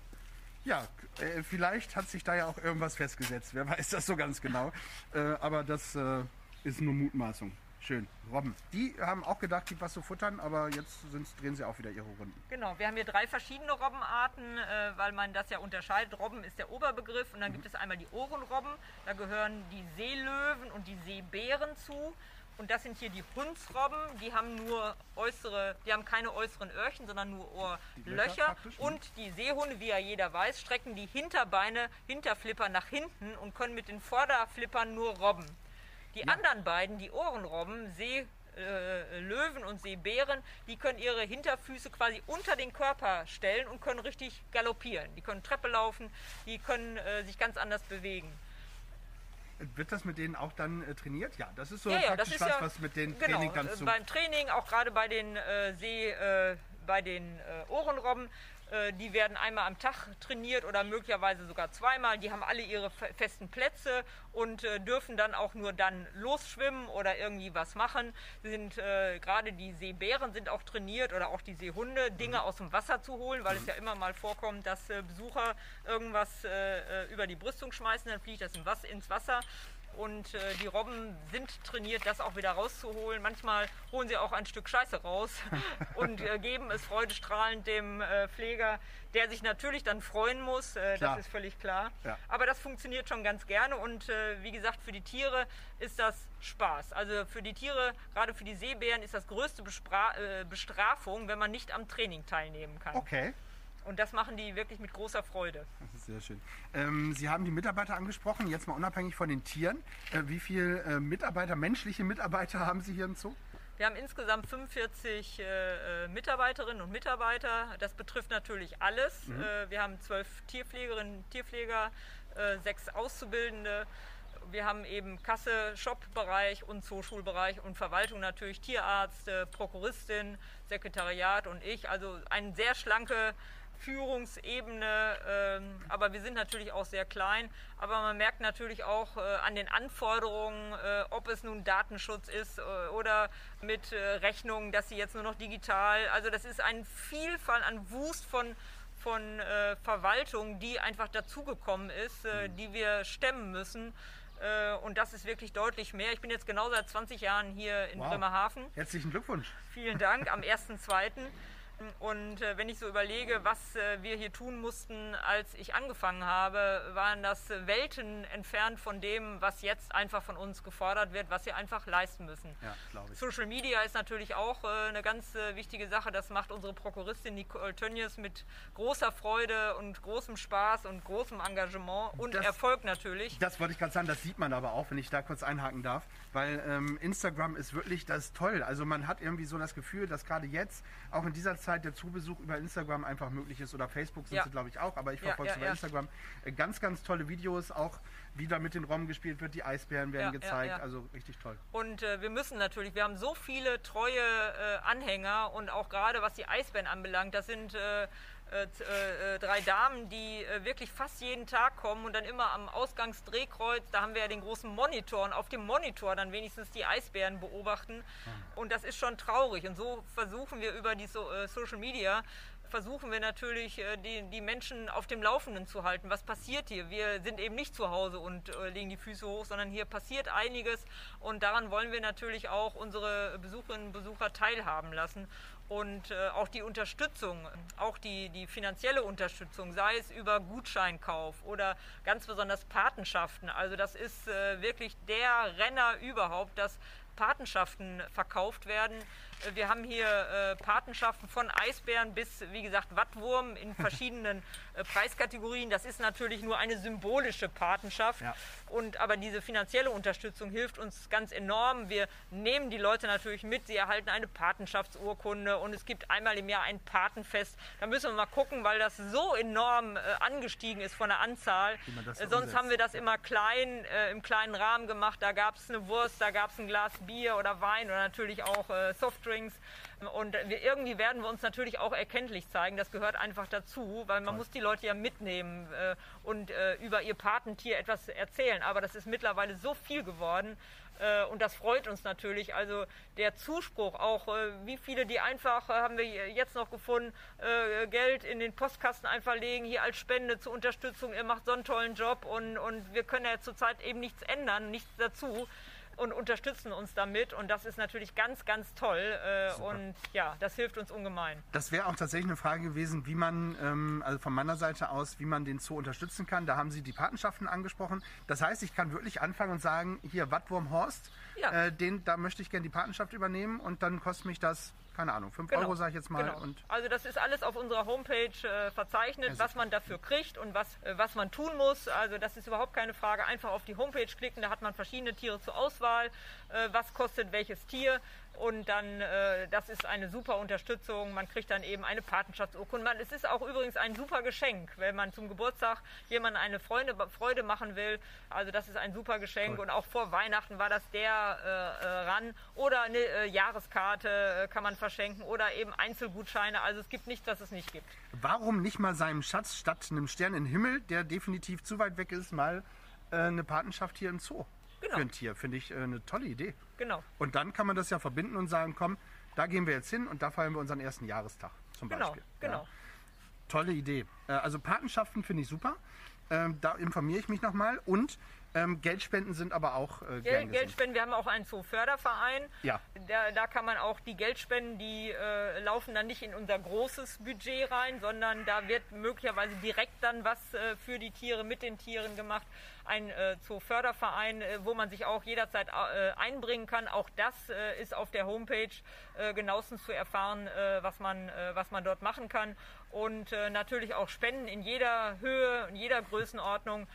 Ja, äh, vielleicht hat sich da ja auch irgendwas festgesetzt. Wer weiß das so ganz genau. Äh, aber das äh, ist nur Mutmaßung. Schön. Robben. Die haben auch gedacht, die was zu futtern, aber jetzt drehen sie auch wieder ihre Runden. Genau, wir haben hier drei verschiedene Robbenarten, äh, weil man das ja unterscheidet. Robben ist der Oberbegriff und dann mhm. gibt es einmal die Ohrenrobben. Da gehören die Seelöwen und die Seebären zu. Und das sind hier die Hundsrobben, die haben nur äußere, die haben keine äußeren Öhrchen, sondern nur Ohrlöcher. Ne? Und die Seehunde, wie ja jeder weiß, strecken die Hinterbeine, Hinterflipper nach hinten und können mit den Vorderflippern nur robben. Die ja. anderen beiden, die Ohrenrobben, See, äh, Löwen und Seebären, die können ihre Hinterfüße quasi unter den Körper stellen und können richtig galoppieren. Die können Treppe laufen, die können äh, sich ganz anders bewegen. Wird das mit denen auch dann äh, trainiert? Ja, das ist so Ja, ja, praktisch das ist was, ja- was mit den Genau, Training dann äh, zu. beim Training, auch gerade bei den äh, See, äh, bei den Ohrenrobben, die werden einmal am Tag trainiert oder möglicherweise sogar zweimal. Die haben alle ihre fe- festen Plätze und äh, dürfen dann auch nur dann losschwimmen oder irgendwie was machen. Sie Sind äh, gerade die Seebären sind auch trainiert oder auch die Seehunde, Dinge aus dem Wasser zu holen, weil es ja immer mal vorkommt, dass äh, Besucher irgendwas äh, äh, über die Brüstung schmeißen, dann fliegt das ins Wasser. Und äh, die Robben sind trainiert, das auch wieder rauszuholen. Manchmal holen sie auch ein Stück Scheiße raus *laughs* und äh, geben es freudestrahlend dem äh, Pfleger, der sich natürlich dann freuen muss. Äh, das ist völlig klar. Ja. Aber das funktioniert schon ganz gerne. Und äh, wie gesagt, für die Tiere ist das Spaß. Also für die Tiere, gerade für die Seebären, ist das größte Bespra äh, Bestrafung, wenn man nicht am Training teilnehmen kann. Okay, Und das machen die wirklich mit großer Freude. das ist sehr schön. Ähm, Sie haben die Mitarbeiter angesprochen, jetzt mal unabhängig von den Tieren. Äh, wie viele äh, Mitarbeiter, menschliche Mitarbeiter *laughs* haben Sie hier im Zoo? Wir haben insgesamt 45 äh, äh, Mitarbeiterinnen und Mitarbeiter. Das betrifft natürlich alles. Äh, wir haben zwölf Tierpflegerinnen, Tierpfleger, äh, sechs Auszubildende. Wir haben eben Kasse, Shop-Bereich und Zooschulbereich und Verwaltung natürlich, Tierarzt, Prokuristin, Sekretariat und ich. Also eine sehr schlanke Führungsebene, ähm, aber wir sind natürlich auch sehr klein. Aber man merkt natürlich auch äh, an den Anforderungen, äh, ob es nun Datenschutz ist äh, oder mit Rechnungen, dass sie jetzt nur noch digital. Also das ist ein Vielfalt, ein Wust von von Verwaltung, die einfach dazugekommen ist, äh, die wir stemmen müssen. Und das ist wirklich deutlich mehr. Ich bin jetzt genau seit 20 Jahren hier in Wow. Bremerhaven. Herzlichen Glückwunsch. Vielen Dank am *laughs* 1.2. Und äh, wenn ich so überlege, was äh, wir hier tun mussten, als ich angefangen habe, waren das Welten entfernt von dem, was jetzt einfach von uns gefordert wird, was wir einfach leisten müssen. Ja. Social Media ist natürlich auch äh, eine ganz äh, wichtige Sache. Das macht unsere Prokuristin Nicole Tönnies mit großer Freude und großem Spaß und großem Engagement und Das- Erfolg natürlich. Das wollte ich gerade sagen, das sieht man aber auch, wenn ich da kurz einhaken darf, weil ähm, Instagram ist wirklich das ist toll. Also man hat irgendwie so das Gefühl, dass gerade jetzt, auch in dieser Zeit, der Zubesuch über Instagram einfach möglich ist oder Facebook sind Ja. sie glaube ich auch, aber ich verfolge es über. Instagram. Äh, Ganz, ganz tolle Videos, auch wie da mit den Rom gespielt wird, die Eisbären werden gezeigt, also richtig toll. Und äh, wir müssen natürlich, wir haben so viele treue äh, Anhänger und auch gerade was die Eisbären anbelangt, das sind äh, äh, äh, äh, drei Damen, die äh, wirklich fast jeden Tag kommen und dann immer am Ausgangsdrehkreuz, da haben wir ja den großen Monitor und auf dem Monitor dann wenigstens die Eisbären beobachten. Und das ist schon traurig. Und so versuchen wir über die so, äh, Social Media versuchen wir natürlich, äh, die, die Menschen auf dem Laufenden zu halten. Was passiert hier? Wir sind eben nicht zu Hause und legen die Füße hoch, sondern hier passiert einiges und daran wollen wir natürlich auch unsere Besucherinnen und Besucher teilhaben lassen. Und äh, auch die Unterstützung, auch die, die finanzielle Unterstützung, sei es über Gutscheinkauf oder ganz besonders Patenschaften. Also das ist äh, wirklich der Renner überhaupt, dass Patenschaften verkauft werden. Äh, Wir haben hier äh, Patenschaften von Eisbären bis, wie gesagt, Wattwurm in *laughs* verschiedenen Preiskategorien. Das ist natürlich nur eine symbolische Patenschaft. Ja. Und, aber diese finanzielle Unterstützung hilft uns ganz enorm. Wir nehmen die Leute natürlich mit. Sie erhalten eine Patenschaftsurkunde und es gibt einmal im Jahr ein Patenfest. Da müssen wir mal gucken, weil das so enorm äh, angestiegen ist von der Anzahl. Äh, Sonst umsetzt. haben wir das immer klein, äh, im kleinen Rahmen gemacht. Da gab es eine Wurst, da gab es ein Glas Bier oder Wein oder natürlich auch äh, Softdrinks. Und wir, irgendwie werden wir uns natürlich auch erkenntlich zeigen. Das gehört einfach dazu, weil man muss die Leute ja mitnehmen äh, und äh, über ihr Patentier etwas erzählen. Aber das ist mittlerweile so viel geworden. Äh, und das freut uns natürlich. Also der Zuspruch auch, äh, wie viele, die einfach, äh, haben wir jetzt noch gefunden, äh, Geld in den Postkasten einfach legen, hier als Spende zur Unterstützung. Ihr macht so einen tollen Job und, und wir können ja zurzeit eben nichts ändern, nichts dazu und unterstützen uns damit. Und das ist natürlich ganz, ganz toll. Äh, und ja, das hilft uns ungemein. Das wäre auch tatsächlich eine Frage gewesen, wie man, ähm, also von meiner Seite aus, wie man den Zoo unterstützen kann. Da haben Sie die Patenschaften angesprochen. Das heißt, ich kann wirklich anfangen und sagen, hier Wattwurm Horst, Ja. äh, den, da möchte ich gerne die Patenschaft übernehmen und dann kostet mich das, keine Ahnung, 5 Genau, Euro sage ich jetzt mal. genau. Und also das ist alles auf unserer Homepage äh, verzeichnet, Also- was man dafür kriegt und was, äh, was man tun muss. Also das ist überhaupt keine Frage. Einfach auf die Homepage klicken, da hat man verschiedene Tiere zur Auswahl. Äh, was kostet welches Tier? Und dann, äh, das ist eine super Unterstützung. Man kriegt dann eben eine Patenschaftsurkunde. Es ist auch übrigens ein super Geschenk, wenn man zum Geburtstag jemandem eine Freude, Freude machen will. Also das ist ein super Geschenk. Cool. Und auch vor Weihnachten war das der äh, äh ran. Oder eine Jahreskarte kann man verschenken oder eben Einzelgutscheine. Also es gibt nichts, das es nicht gibt. Warum nicht mal seinem Schatz statt einem Stern im Himmel, der definitiv zu weit weg ist, mal eine Patenschaft hier im Zoo? Genau. für ein Tier. Finde ich äh, eine tolle Idee. Genau. Und dann kann man das ja verbinden und sagen, komm, da gehen wir jetzt hin und da feiern wir unseren ersten Jahrestag zum genau, Beispiel. Genau. Ja. Tolle Idee. Äh, also Patenschaften finde ich super. Ähm, da informiere ich mich nochmal. Und ähm, Geldspenden sind aber auch äh, Geld, Geldspenden, wir haben auch einen Zooförderverein. Ja. Da, da kann man auch die Geldspenden, die äh, laufen dann nicht in unser großes Budget rein, sondern da wird möglicherweise direkt dann was äh, für die Tiere, mit den Tieren gemacht ein äh, Zooförderverein, äh, wo man sich auch jederzeit äh, einbringen kann. Auch das äh, ist auf der Homepage genauestens zu erfahren, was, man, was man dort machen kann. Und natürlich auch Spenden in jeder Höhe, in jeder Größenordnung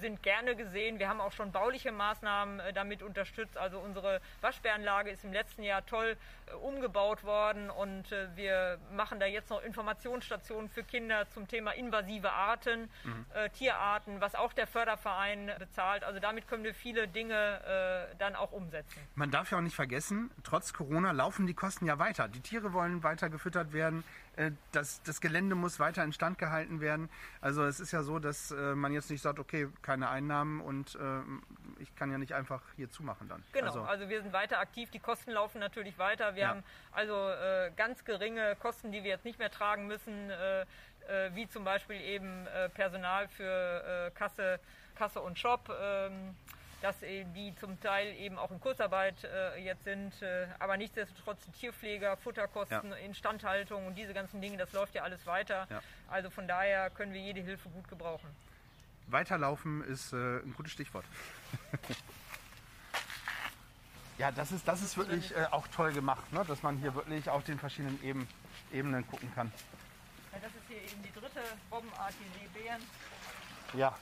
sind gerne gesehen. Wir haben auch schon bauliche Maßnahmen äh, damit unterstützt. Also unsere Waschbärenlage ist im letzten Jahr toll äh, umgebaut worden und äh, wir machen da jetzt noch Informationsstationen für Kinder zum Thema invasive Arten, mhm. Tierarten, was auch der Förderverein bezahlt. Also damit können wir viele Dinge dann auch umsetzen. Man darf ja auch nicht vergessen, trotz Corona laufen die Kosten ja weiter. Die Tiere wollen weiter gefüttert werden. Das, das Gelände muss weiter instand gehalten werden. Also es ist ja so, dass man jetzt nicht sagt, okay, keine Einnahmen und äh, ich kann ja nicht einfach hier zumachen dann. Genau, also, also, wir sind weiter aktiv, die Kosten laufen natürlich weiter. Wir ja. haben also äh, ganz geringe Kosten, die wir jetzt nicht mehr tragen müssen, äh, äh wie zum Beispiel eben äh, Personal für äh, Kasse, Kasse und Shop. Dass die zum Teil eben auch in Kurzarbeit äh, jetzt sind, äh, aber nichtsdestotrotz Tierpfleger, Futterkosten, ja. Instandhaltung und diese ganzen Dinge, das läuft ja alles weiter. Ja. Also von daher können wir jede Hilfe gut gebrauchen. Weiterlaufen ist äh, ein gutes Stichwort. *laughs* ja, das ist, das ist wirklich äh, auch toll gemacht, ne? dass man hier wirklich auf den verschiedenen Eben, Ebenen gucken kann. Ja, das ist hier eben die dritte Robbenart, die Seebären. Ja,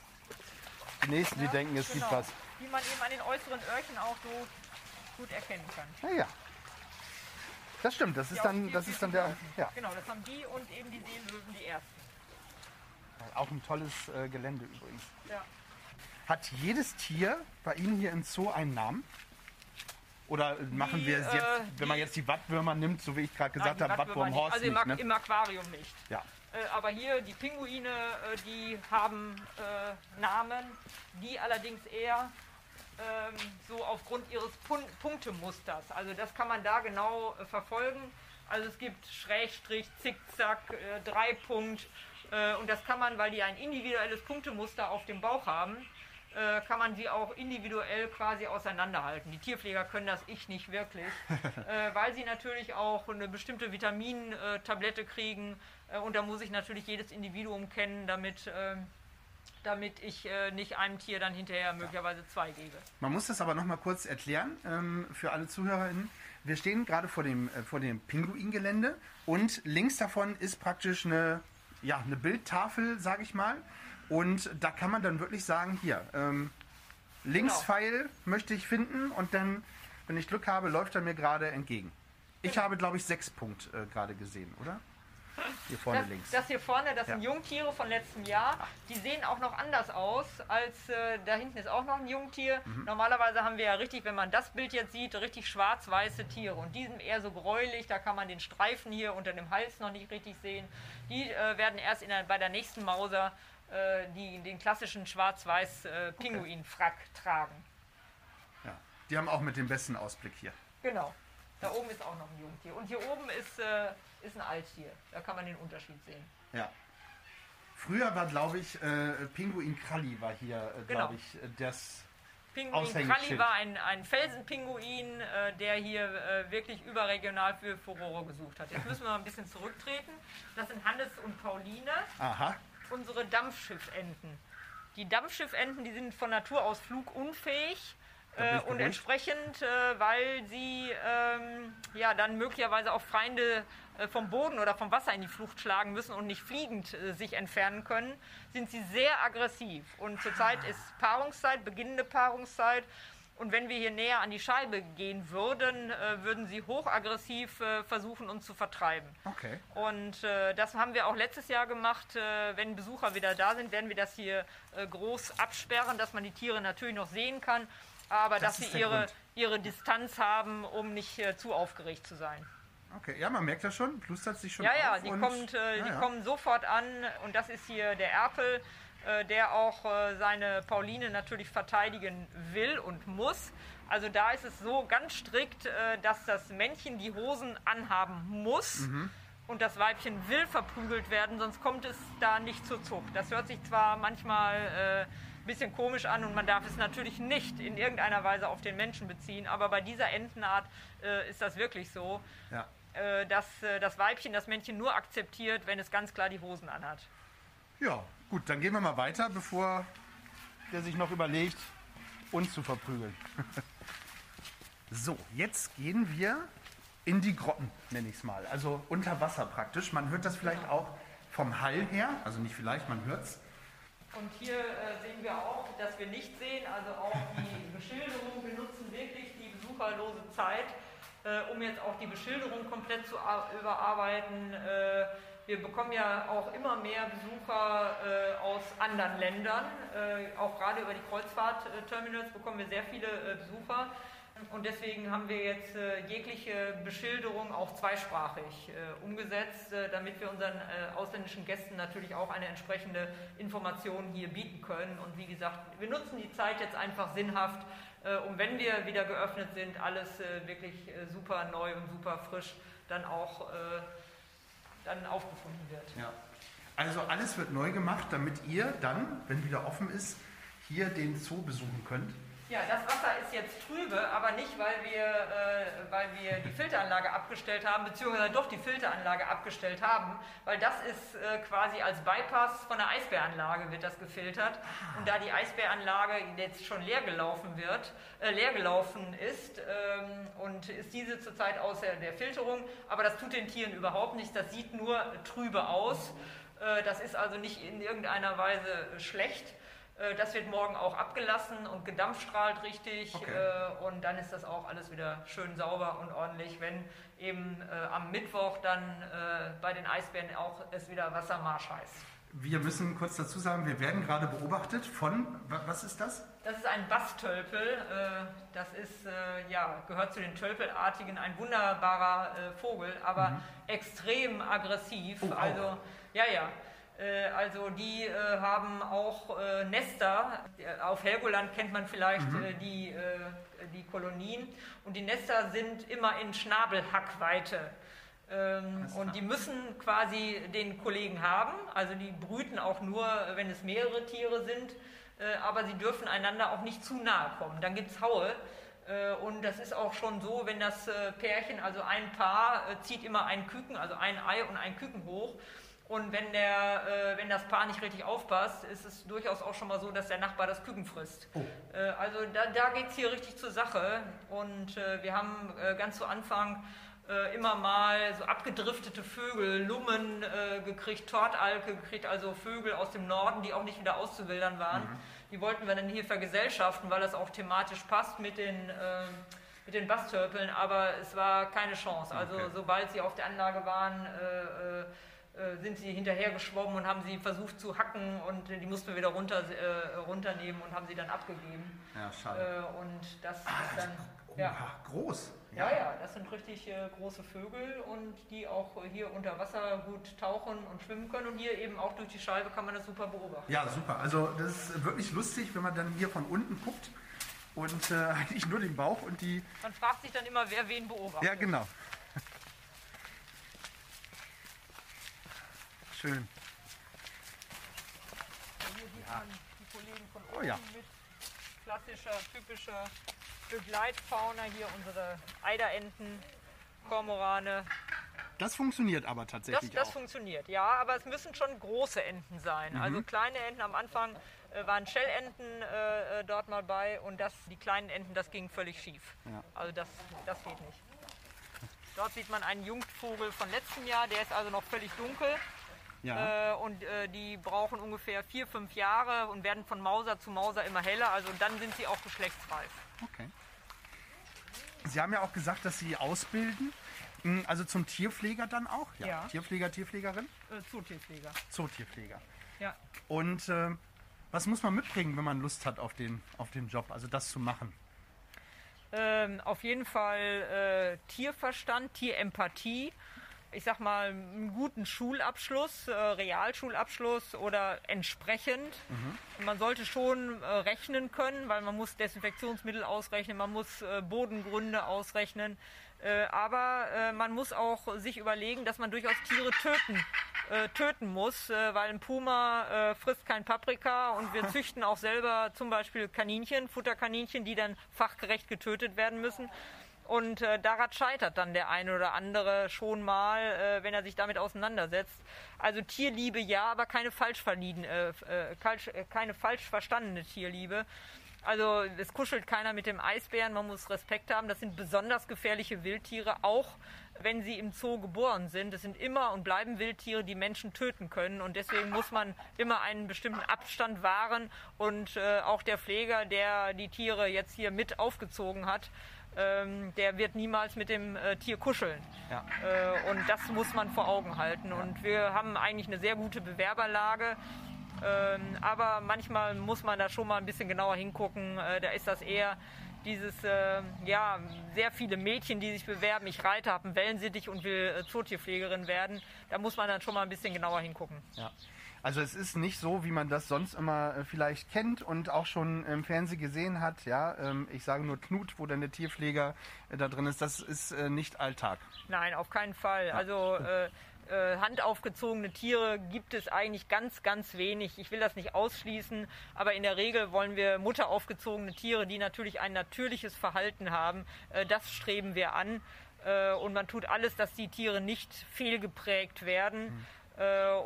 die nächsten, ja, die denken, es genau. gibt was. Die man eben an den äußeren Öhrchen auch so gut erkennen kann. Ja, ja. Das stimmt, das die ist dann, das ist dann der. Ja. Genau, das haben die und eben die Seelöwen die ersten. Auch ein tolles äh, Gelände übrigens. Ja. Hat jedes Tier bei Ihnen hier im Zoo einen Namen? Oder machen die, wir es jetzt, äh, wenn man jetzt die Wattwürmer nimmt, so wie ich gerade gesagt habe, Wattwurmhorst Also im, nicht, ne? im, Aquarium nicht. Ja. Äh, aber hier die Pinguine, äh, die haben äh, Namen, die allerdings eher ähm, so aufgrund ihres Pun Punktemusters. Also das kann man da genau äh, verfolgen. Also es gibt Schrägstrich, Zickzack, äh, Dreipunkt, äh, und das kann man, weil die ein individuelles Punktemuster auf dem Bauch haben, äh, kann man sie auch individuell quasi auseinanderhalten. Die Tierpfleger können das, ich nicht wirklich, *laughs* äh, weil sie natürlich auch eine bestimmte Vitamintablette kriegen und da muss ich natürlich jedes Individuum kennen, damit ähm, damit ich äh, nicht einem Tier dann hinterher möglicherweise zwei gebe. Man muss das aber noch mal kurz erklären ähm, für alle ZuhörerInnen. Wir stehen gerade vor dem, äh, vor dem Pinguingelände und links davon ist praktisch eine ja, eine Bildtafel, sage ich mal. Und da kann man dann wirklich sagen, hier, ähm, Linkspfeil genau. möchte ich finden und dann, wenn ich Glück habe, läuft er mir gerade entgegen. Ich genau. habe, glaube ich, sechs Punkt äh, gerade gesehen, oder? Hier vorne das, links. Das hier vorne, das ja. sind Jungtiere von letztem Jahr. Die sehen auch noch anders aus, als äh, da hinten ist auch noch ein Jungtier. Mhm. Normalerweise haben wir ja richtig, wenn man das Bild jetzt sieht, richtig schwarz-weiße Tiere. Und die sind eher so gräulich, da kann man den Streifen hier unter dem Hals noch nicht richtig sehen. Die äh, werden erst der, bei der nächsten Mauser äh, die, den klassischen schwarz-weiß äh, Pinguin-Frack okay. tragen. Ja, die haben auch mit dem besten Ausblick hier. Genau. Da oben ist auch noch ein Jungtier. Und hier oben ist äh, ist ein Alttier. Da kann man den Unterschied sehen. Ja. Früher war, glaube ich, äh, Pinguin Kralli war hier, äh, glaube genau. ich, äh, das Pinguin Kralli war ein, ein Felsenpinguin, äh, der hier äh, wirklich überregional für Furore gesucht hat. Jetzt müssen wir mal ein bisschen zurücktreten. Das sind Hannes und Pauline, Aha. unsere Dampfschiffenten. Die Dampfschiffenten, die sind von Natur aus flugunfähig. Äh, und entsprechend, äh, weil sie ähm, ja dann möglicherweise auch Feinde vom Boden oder vom Wasser in die Flucht schlagen müssen und nicht fliegend äh, sich entfernen können, sind sie sehr aggressiv. Und zurzeit ist Paarungszeit, beginnende Paarungszeit. Und wenn wir hier näher an die Scheibe gehen würden, äh, würden sie hochaggressiv äh, versuchen, uns zu vertreiben. Okay. Und äh, das haben wir auch letztes Jahr gemacht. Äh, wenn Besucher wieder da sind, werden wir das hier äh, groß absperren, dass man die Tiere natürlich noch sehen kann, aber Das dass sie ihre, Grund. ihre Distanz haben, um nicht äh, zu aufgeregt zu sein. Okay, ja, man merkt das schon, plustert sich schon Ja, ja, die, kommt, äh, ja, die ja. kommen sofort an und das ist hier der Erpel, äh, der auch äh, seine Pauline natürlich verteidigen will und muss. Also da ist es so ganz strikt, äh, dass das Männchen die Hosen anhaben muss Mhm. und das Weibchen will verprügelt werden, sonst kommt es da nicht zur Zucht. Das hört sich zwar manchmal äh, bisschen komisch an und man darf es natürlich nicht in irgendeiner Weise auf den Menschen beziehen, aber bei dieser Entenart äh, ist das wirklich so Ja. äh, dass äh, das Weibchen das Männchen nur akzeptiert, wenn es ganz klar die Hosen anhat. ja, gut, dann gehen wir mal weiter, bevor der sich noch überlegt, uns zu verprügeln. *laughs* so, jetzt gehen wir in die Grotten, nenne ich es mal. Also unter Wasser praktisch. Man hört das vielleicht auch vom Hall her. Also nicht vielleicht, man hört es. Und hier äh, sehen wir auch, dass wir nicht sehen, also auch die *laughs* Beschilderung. Wir nutzen wirklich die besucherlose Zeit, äh, um jetzt auch die Beschilderung komplett zu ar- überarbeiten. Äh, wir bekommen ja auch immer mehr Besucher äh, aus anderen Ländern. Äh, auch gerade über die Kreuzfahrtterminals bekommen wir sehr viele äh, Besucher. Und deswegen haben wir jetzt äh, jegliche Beschilderung auch zweisprachig äh, umgesetzt, äh, damit wir unseren ausländischen Gästen natürlich auch eine entsprechende Information hier bieten können. Und wie gesagt, wir nutzen die Zeit jetzt einfach sinnhaft, um wenn wir wieder geöffnet sind, alles wirklich super neu und super frisch dann auch dann aufgefunden wird. Ja. Also alles wird neu gemacht, damit ihr dann, wenn wieder offen ist, hier den Zoo besuchen könnt. Ja, das Wasser ist jetzt trübe, aber nicht, weil wir, äh, weil wir die Filteranlage abgestellt haben, beziehungsweise doch die Filteranlage abgestellt haben, weil das ist äh, quasi als Bypass von der Eisbäranlage wird das gefiltert. Und da die Eisbäranlage jetzt schon leer gelaufen wird, äh, leer gelaufen ist ähm, und ist diese zurzeit außer der Filterung, aber das tut den Tieren überhaupt nichts, das sieht nur trübe aus. Äh, das ist also nicht in irgendeiner Weise schlecht. Äh, Das wird morgen auch abgelassen und gedampfstrahlt richtig. Okay. äh, Und dann ist das auch alles wieder schön sauber und ordentlich, wenn eben äh, am Mittwoch dann bei den Eisbären auch es wieder Wassermarsch heißt. Wir müssen kurz dazu sagen, wir werden gerade beobachtet von, wa- was ist das? Das ist ein Basstölpel. äh, Das ist, ja, gehört zu den Tölpelartigen, ein wunderbarer Vogel, aber extrem aggressiv. Oh, also, ja, ja. Äh, Also die äh, haben auch äh, Nester. Auf Helgoland kennt man vielleicht äh, die, die Kolonien. Und die Nester sind immer in Schnabelhackweite. Ähm, und die müssen quasi den Kollegen haben. Also die brüten auch nur, wenn es mehrere Tiere sind. Äh, aber sie dürfen einander auch nicht zu nahe kommen. Dann gibt es Haue. Äh, Und das ist auch schon so, wenn das äh, Pärchen, also ein Paar, zieht immer ein Küken, also ein Ei und ein Küken hoch. Und wenn, der, äh, wenn das Paar nicht richtig aufpasst, ist es durchaus auch schon mal so, dass der Nachbar das Küken frisst. Oh. Äh, Also da, da geht es hier richtig zur Sache. Und äh, wir haben äh, ganz zu Anfang äh, immer mal so abgedriftete Vögel, Lummen äh, gekriegt, Tortalke gekriegt, also Vögel aus dem Norden, die auch nicht wieder auszuwildern waren. Die wollten wir dann hier vergesellschaften, weil das auch thematisch passt mit den, äh, mit den Basstörpeln, aber es war keine Chance. Also Okay. sobald sie auf der Anlage waren, äh, sind sie hinterher geschwommen und haben sie versucht zu hacken und äh, die mussten wir wieder runter, äh, runternehmen und haben sie dann abgegeben. Ja, Äh, und das Ah, ist dann, Oha, ja. groß. Ja, ja, das sind richtig äh, große Vögel und die auch äh, hier unter Wasser gut tauchen und schwimmen können. Und hier eben auch durch die Scheibe kann man das super beobachten. Ja, super. Also das ist wirklich lustig, wenn man dann hier von unten guckt und äh, *laughs* eigentlich nur den Bauch und die. Man fragt sich dann immer, wer wen beobachtet. Ja, genau. Schön. Hier sieht man die Kollegen von Oh oben ja. mit klassischer, typischer Begleitfauna. Hier unsere Eiderenten, Kormorane. Das funktioniert aber Das, tatsächlich das auch. funktioniert, ja, aber es müssen schon große Enten sein. Mhm. Also kleine Enten am Anfang äh, waren Schellenten äh, äh, dort mal bei und das, die kleinen Enten, das ging völlig schief. Ja. Also das, das geht nicht. Dort sieht man einen Jungvogel von letztem Jahr, der ist also noch völlig dunkel. Ja. Äh, und äh, die brauchen ungefähr vier, fünf Jahre und werden von Mauser zu Mauser immer heller. Also dann sind sie auch geschlechtsreif. Okay. Sie haben ja auch gesagt, dass Sie ausbilden. Hm, Also zum Tierpfleger dann auch? Ja. Tierpfleger, Tierpflegerin? Äh, Zootierpfleger. Zootierpfleger. Ja. Und äh, was muss man mitbringen, wenn man Lust hat auf den, auf den Job, also das zu machen? Ähm, auf jeden Fall äh, Tierverstand, Tierempathie. Ich sag mal, einen guten Schulabschluss, äh, Realschulabschluss oder entsprechend. Man sollte schon äh, rechnen können, weil man muss Desinfektionsmittel ausrechnen, man muss äh, Bodengründe ausrechnen. Äh, aber äh, man muss auch sich überlegen, dass man durchaus Tiere töten, äh, töten muss, weil ein Puma frisst kein Paprika und wir *laughs* züchten auch selber zum Beispiel Kaninchen, Futterkaninchen, die dann fachgerecht getötet werden müssen. Und äh, daran scheitert dann der eine oder andere schon mal, äh, wenn er sich damit auseinandersetzt. Also Tierliebe ja, aber keine falsch, äh, äh, falsch, äh, keine falsch verstandene Tierliebe. Also es kuschelt keiner mit dem Eisbären, man muss Respekt haben. Das sind besonders gefährliche Wildtiere, auch wenn sie im Zoo geboren sind. Das sind immer und bleiben Wildtiere, die Menschen töten können. Und deswegen muss man immer einen bestimmten Abstand wahren. Und äh, auch der Pfleger, der die Tiere jetzt hier mit aufgezogen hat, ähm, der wird niemals mit dem äh, Tier kuscheln. Ja. Äh, und das muss man vor Augen halten. Und wir haben eigentlich eine sehr gute Bewerberlage. Ähm, aber manchmal muss man da schon mal ein bisschen genauer hingucken. Äh, da ist das eher dieses, äh, ja, sehr viele Mädchen, die sich bewerben. Ich reite, habe einen Wellensittich und will äh, Zootierpflegerin werden. Da muss man dann schon mal ein bisschen genauer hingucken. Ja. Also es ist nicht so, wie man das sonst immer äh, vielleicht kennt und auch schon im Fernsehen gesehen hat. Ja, ähm, ich sage nur Knut, wo dann der Tierpfleger äh, da drin ist. Das ist äh, nicht Alltag. Nein, auf keinen Fall. Also äh, äh, handaufgezogene Tiere gibt es eigentlich ganz, ganz wenig. Ich will das nicht ausschließen, aber in der Regel wollen wir mutteraufgezogene Tiere, die natürlich ein natürliches Verhalten haben. Äh, das streben wir an. Und man tut alles, dass die Tiere nicht fehlgeprägt werden äh,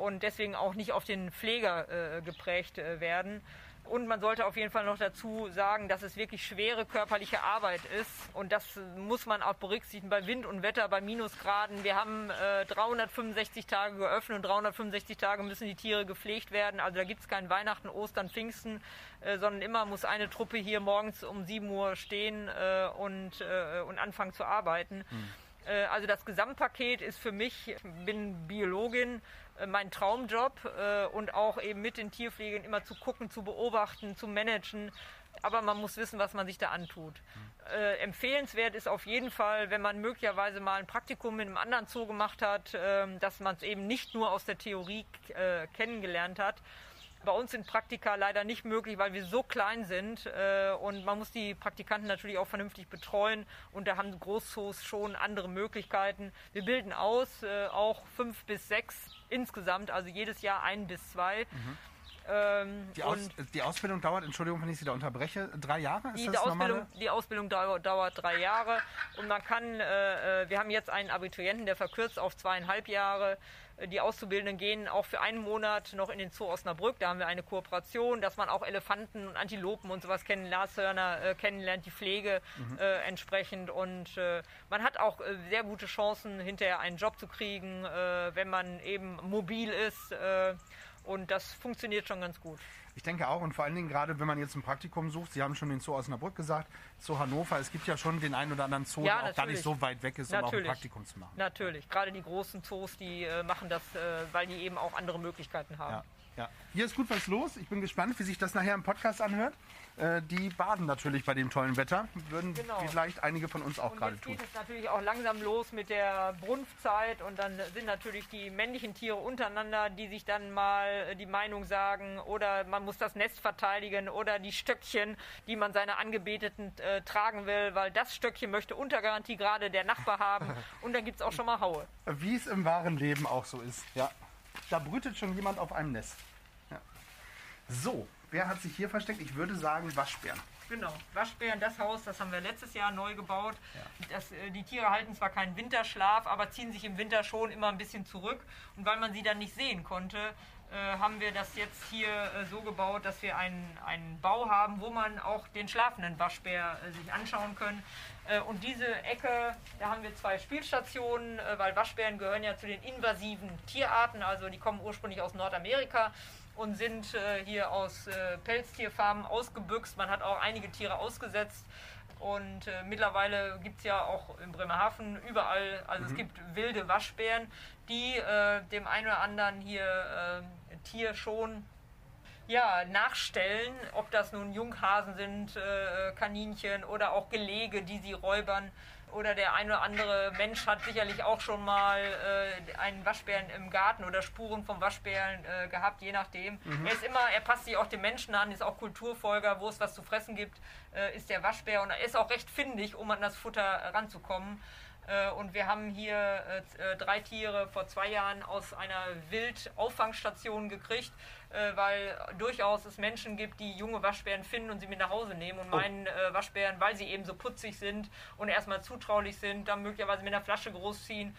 und deswegen auch nicht auf den Pfleger äh, geprägt äh, werden. Und man sollte auf jeden Fall noch dazu sagen, dass es wirklich schwere körperliche Arbeit ist. Und das muss man auch berücksichtigen bei Wind und Wetter, bei Minusgraden. Wir haben äh, 365 Tage geöffnet und 365 Tage müssen die Tiere gepflegt werden. Also da gibt es kein Weihnachten, Ostern, Pfingsten, äh, sondern immer muss eine Truppe hier morgens um 7 Uhr stehen äh, und, äh, und anfangen zu arbeiten. Äh, Also das Gesamtpaket ist für mich, ich bin Biologin, äh, mein Traumjob äh, und auch eben mit den Tierpflegern immer zu gucken, zu beobachten, zu managen. Aber man muss wissen, was man sich da antut. Äh, empfehlenswert ist auf jeden Fall, wenn man möglicherweise mal ein Praktikum in einem anderen Zoo gemacht hat, ähm, dass man es eben nicht nur aus der Theorie äh, kennengelernt hat. Bei uns sind Praktika leider nicht möglich, weil wir so klein sind äh, und man muss die Praktikanten natürlich auch vernünftig betreuen und da haben Großzoos schon andere Möglichkeiten. Wir bilden aus, äh, auch fünf bis sechs insgesamt, also jedes Jahr ein bis zwei. Ähm, Die, Aus, die Ausbildung dauert, Entschuldigung, wenn ich Sie da unterbreche, drei Jahre? Ist die, Ausbildung, die Ausbildung dauert, dauert drei Jahre und man kann, äh, äh, wir haben jetzt einen Abiturienten, der verkürzt auf zweieinhalb Jahre. Äh, Die Auszubildenden gehen auch für einen Monat noch in den Zoo Osnabrück. Da haben wir eine Kooperation, dass man auch Elefanten und Antilopen und sowas kennen, Nashörner äh, kennenlernt, die Pflege äh, entsprechend. Und äh, man hat auch äh, sehr gute Chancen, hinterher einen Job zu kriegen, äh, wenn man eben mobil ist. Und das funktioniert schon ganz gut. Ich denke auch und vor allen Dingen gerade, wenn man jetzt ein Praktikum sucht, Sie haben schon den Zoo Osnabrück gesagt, Zoo Hannover, es gibt ja schon den einen oder anderen Zoo, Ja, der auch gar natürlich. nicht so weit weg ist, um auch ein Natürlich. Praktikum zu machen. Natürlich, gerade die großen Zoos, die äh, machen das, äh, weil die eben auch andere Möglichkeiten haben. Ja, ja. Hier ist gut was los. Ich bin gespannt, wie sich das nachher im Podcast anhört. Äh, die baden natürlich bei dem tollen Wetter. Würden Genau. vielleicht einige von uns auch gerade jetzt tun. geht es natürlich auch langsam los mit der Brunftzeit und dann sind natürlich die männlichen Tiere untereinander, die sich dann mal die Meinung sagen oder man muss das Nest verteidigen oder die Stöckchen, die man seiner Angebeteten äh, tragen will, weil das Stöckchen möchte unter Garantie gerade der Nachbar haben *laughs* und dann gibt es auch schon mal Haue. Wie es im wahren Leben auch so ist. Ja. Da brütet schon jemand auf einem Nest. Ja. So, wer hat sich hier versteckt? Ich würde sagen Waschbären. Genau, Waschbären, das Haus, das haben wir letztes Jahr neu gebaut. Das, äh, die Tiere halten zwar keinen Winterschlaf, aber ziehen sich im Winter schon immer ein bisschen zurück. Und weil man sie dann nicht sehen konnte, äh, haben wir das jetzt hier äh, so gebaut, dass wir einen, einen Bau haben, wo man auch den schlafenden Waschbär äh, sich anschauen können. Äh, Und diese Ecke, da haben wir zwei Spielstationen, äh, weil Waschbären gehören ja zu den invasiven Tierarten, also die kommen ursprünglich aus Nordamerika und sind äh, hier aus äh, Pelztierfarmen ausgebüxt. Man hat auch einige Tiere ausgesetzt. Und äh, mittlerweile gibt es ja auch in Bremerhaven überall, also es gibt wilde Waschbären, die äh, dem einen oder anderen hier äh, Tier schon ja, nachstellen, ob das nun Junghasen sind, äh, Kaninchen oder auch Gelege, die sie räubern. Oder der eine oder andere Mensch hat sicherlich auch schon mal äh, einen Waschbären im Garten oder Spuren vom Waschbären äh, gehabt, je nachdem. Er ist immer, er passt sich auch den Menschen an, ist auch Kulturfolger, wo es was zu fressen gibt, äh, ist der Waschbär und er ist auch recht findig, um an das Futter ranzukommen. Äh, Und wir haben hier äh, äh, drei Tiere vor zwei Jahren aus einer Wildauffangstation gekriegt, äh, weil durchaus es Menschen gibt, die junge Waschbären finden und sie mit nach Hause nehmen und meinen äh, Waschbären, weil sie eben so putzig sind und erstmal zutraulich sind, dann möglicherweise mit einer Flasche großziehen.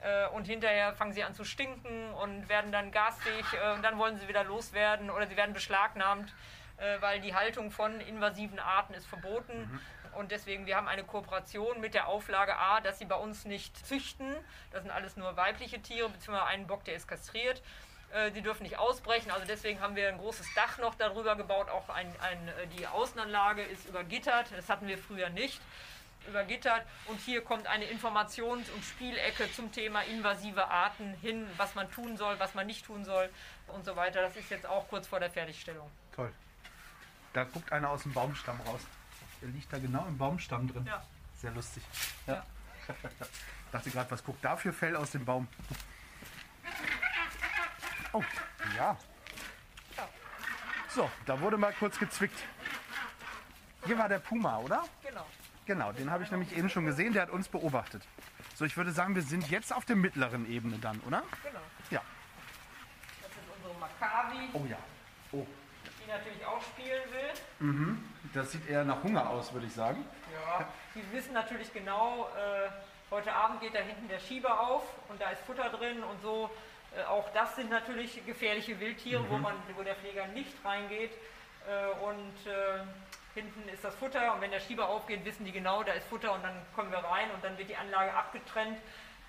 Äh, Und hinterher fangen sie an zu stinken und werden dann garstig äh, und dann wollen sie wieder loswerden oder sie werden beschlagnahmt, äh, weil die Haltung von invasiven Arten ist verboten. Und deswegen, wir haben eine Kooperation mit der Auflage A, dass sie bei uns nicht züchten. Das sind alles nur weibliche Tiere, beziehungsweise einen Bock, der ist kastriert. Äh, Sie dürfen nicht ausbrechen, also deswegen haben wir ein großes Dach noch darüber gebaut. Auch ein, ein, äh, die Außenanlage ist übergittert, das hatten wir früher nicht. Übergittert und hier kommt eine Informations- und Spielecke zum Thema invasive Arten hin, was man tun soll, was man nicht tun soll und so weiter. Das ist jetzt auch kurz vor der Fertigstellung. Toll. Da guckt einer aus dem Baumstamm raus. Der liegt da genau im Baumstamm drin. Ja. Sehr lustig. Ja. *laughs* Dachte gerade, was guckt da für Fell aus dem Baum? Oh, ja. So, da wurde mal kurz gezwickt. Hier war der Puma, oder? Genau. Genau, den habe ich nämlich eben schon gesehen, der hat uns beobachtet. So, ich würde sagen, wir sind jetzt auf der mittleren Ebene dann, oder? Genau. Ja. Das ist unsere Maccabi, Oh ja. Oh, die natürlich auch spielen will. das sieht eher nach Hunger aus, würde ich sagen. Ja, die wissen natürlich genau, äh, heute Abend geht da hinten der Schieber auf und da ist Futter drin und so. Äh, auch das sind natürlich gefährliche Wildtiere, wo, man, wo der Pfleger nicht reingeht. Äh, und äh, hinten ist das Futter und wenn der Schieber aufgeht, wissen die genau, da ist Futter und dann kommen wir rein und dann wird die Anlage abgetrennt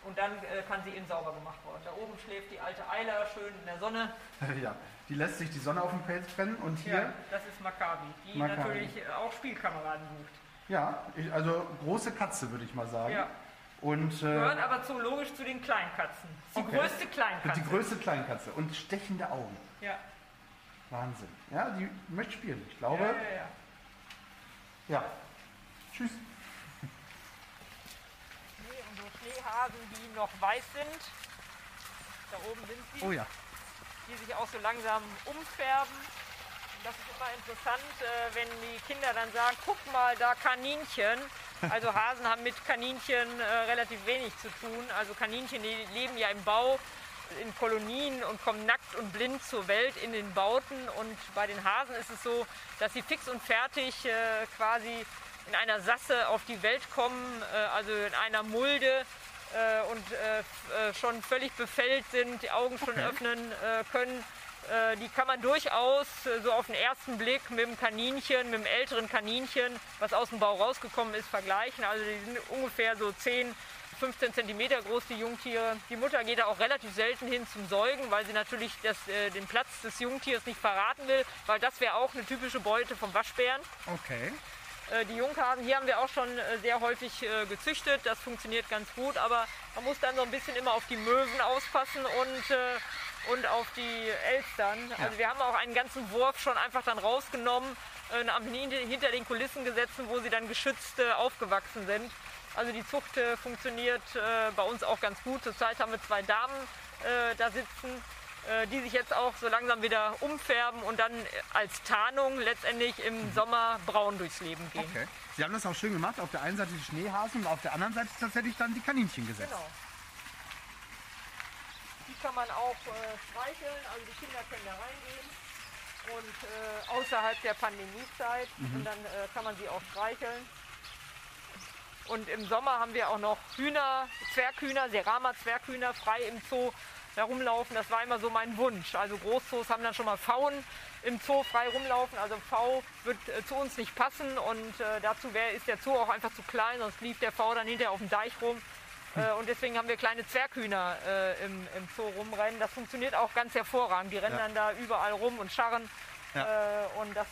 und dann äh, kann sie eben sauber gemacht werden. Da oben schläft die alte Eiler schön in der Sonne. *laughs* Ja, die lässt sich die Sonne auf den Pelz brennen und hier, Ja, das ist Maccabi, die Maccabi. natürlich auch Spielkameraden sucht. ja, ich- also große Katze, würde ich mal sagen. Ja. Und Gehört äh, aber zoologisch zu den Kleinkatzen. Die Okay. größte Kleinkatze. die größte Kleinkatze und stechende Augen. Ja. Wahnsinn. Ja, die möchte spielen. Ich glaube, Ja, ja, ja. ja. Tschüss. Nee, unsere Schneehasen, die noch weiß sind. Da oben sind sie, Oh ja. die sich auch so langsam umfärben. Und das ist immer interessant, äh, wenn die Kinder dann sagen, guck mal, da Kaninchen. Also Hasen haben mit Kaninchen äh, relativ wenig zu tun. Also Kaninchen, leben ja im Bau in Kolonien und kommen nackt und blind zur Welt in den Bauten. Und bei den Hasen ist es so, dass sie fix und fertig äh, quasi in einer Sasse auf die Welt kommen, äh, also in einer Mulde äh, und äh, äh, schon völlig befällt sind, die Augen schon Okay. öffnen können. Äh, die kann man durchaus äh, so auf den ersten Blick mit dem Kaninchen, mit dem älteren Kaninchen, was aus dem Bau rausgekommen ist, vergleichen. Also die sind ungefähr so 10, 15 Zentimeter groß, die Jungtiere. Die Mutter geht da auch relativ selten hin zum Säugen, weil sie natürlich das, äh, den Platz des Jungtiers nicht verraten will, weil das wäre auch eine typische Beute vom Waschbären. Okay. Äh, Die Junghasen, hier haben wir auch schon äh, sehr häufig gezüchtet. Das funktioniert ganz gut, aber man muss dann so ein bisschen immer auf die Möwen aufpassen und, und auf die Elstern. Also wir haben auch einen ganzen Wurf schon einfach dann rausgenommen, äh, hinter den Kulissen gesetzt, wo sie dann geschützt äh, aufgewachsen sind. Also die Zucht äh, funktioniert äh, bei uns auch ganz gut. Zurzeit haben wir zwei Damen äh, da sitzen, äh, die sich jetzt auch so langsam wieder umfärben und dann als Tarnung letztendlich im Sommer braun durchs Leben gehen. Okay. Sie haben das auch schön gemacht. Auf der einen Seite die Schneehasen und auf der anderen Seite tatsächlich dann die Kaninchen gesetzt. Genau. Die kann man auch äh, streicheln, also die Kinder können da reingehen. und äh, außerhalb der Pandemiezeit. Und dann äh, kann man sie auch streicheln. Und im Sommer haben wir auch noch Hühner, Zwerghühner, Serama-Zwerghühner frei im Zoo herumlaufen. Das war immer so mein Wunsch. Also Großzoos haben dann schon mal Pfauen im Zoo frei rumlaufen. Also V wird äh, zu uns nicht passen und äh, dazu wär, ist der Zoo auch einfach zu klein, sonst lief der V dann hinterher auf dem Deich rum. Äh, und deswegen haben wir kleine Zwerghühner äh, im, im Zoo rumrennen. Das funktioniert auch ganz hervorragend. Die rennen Ja. dann da überall rum und scharren. Ja. Äh, und das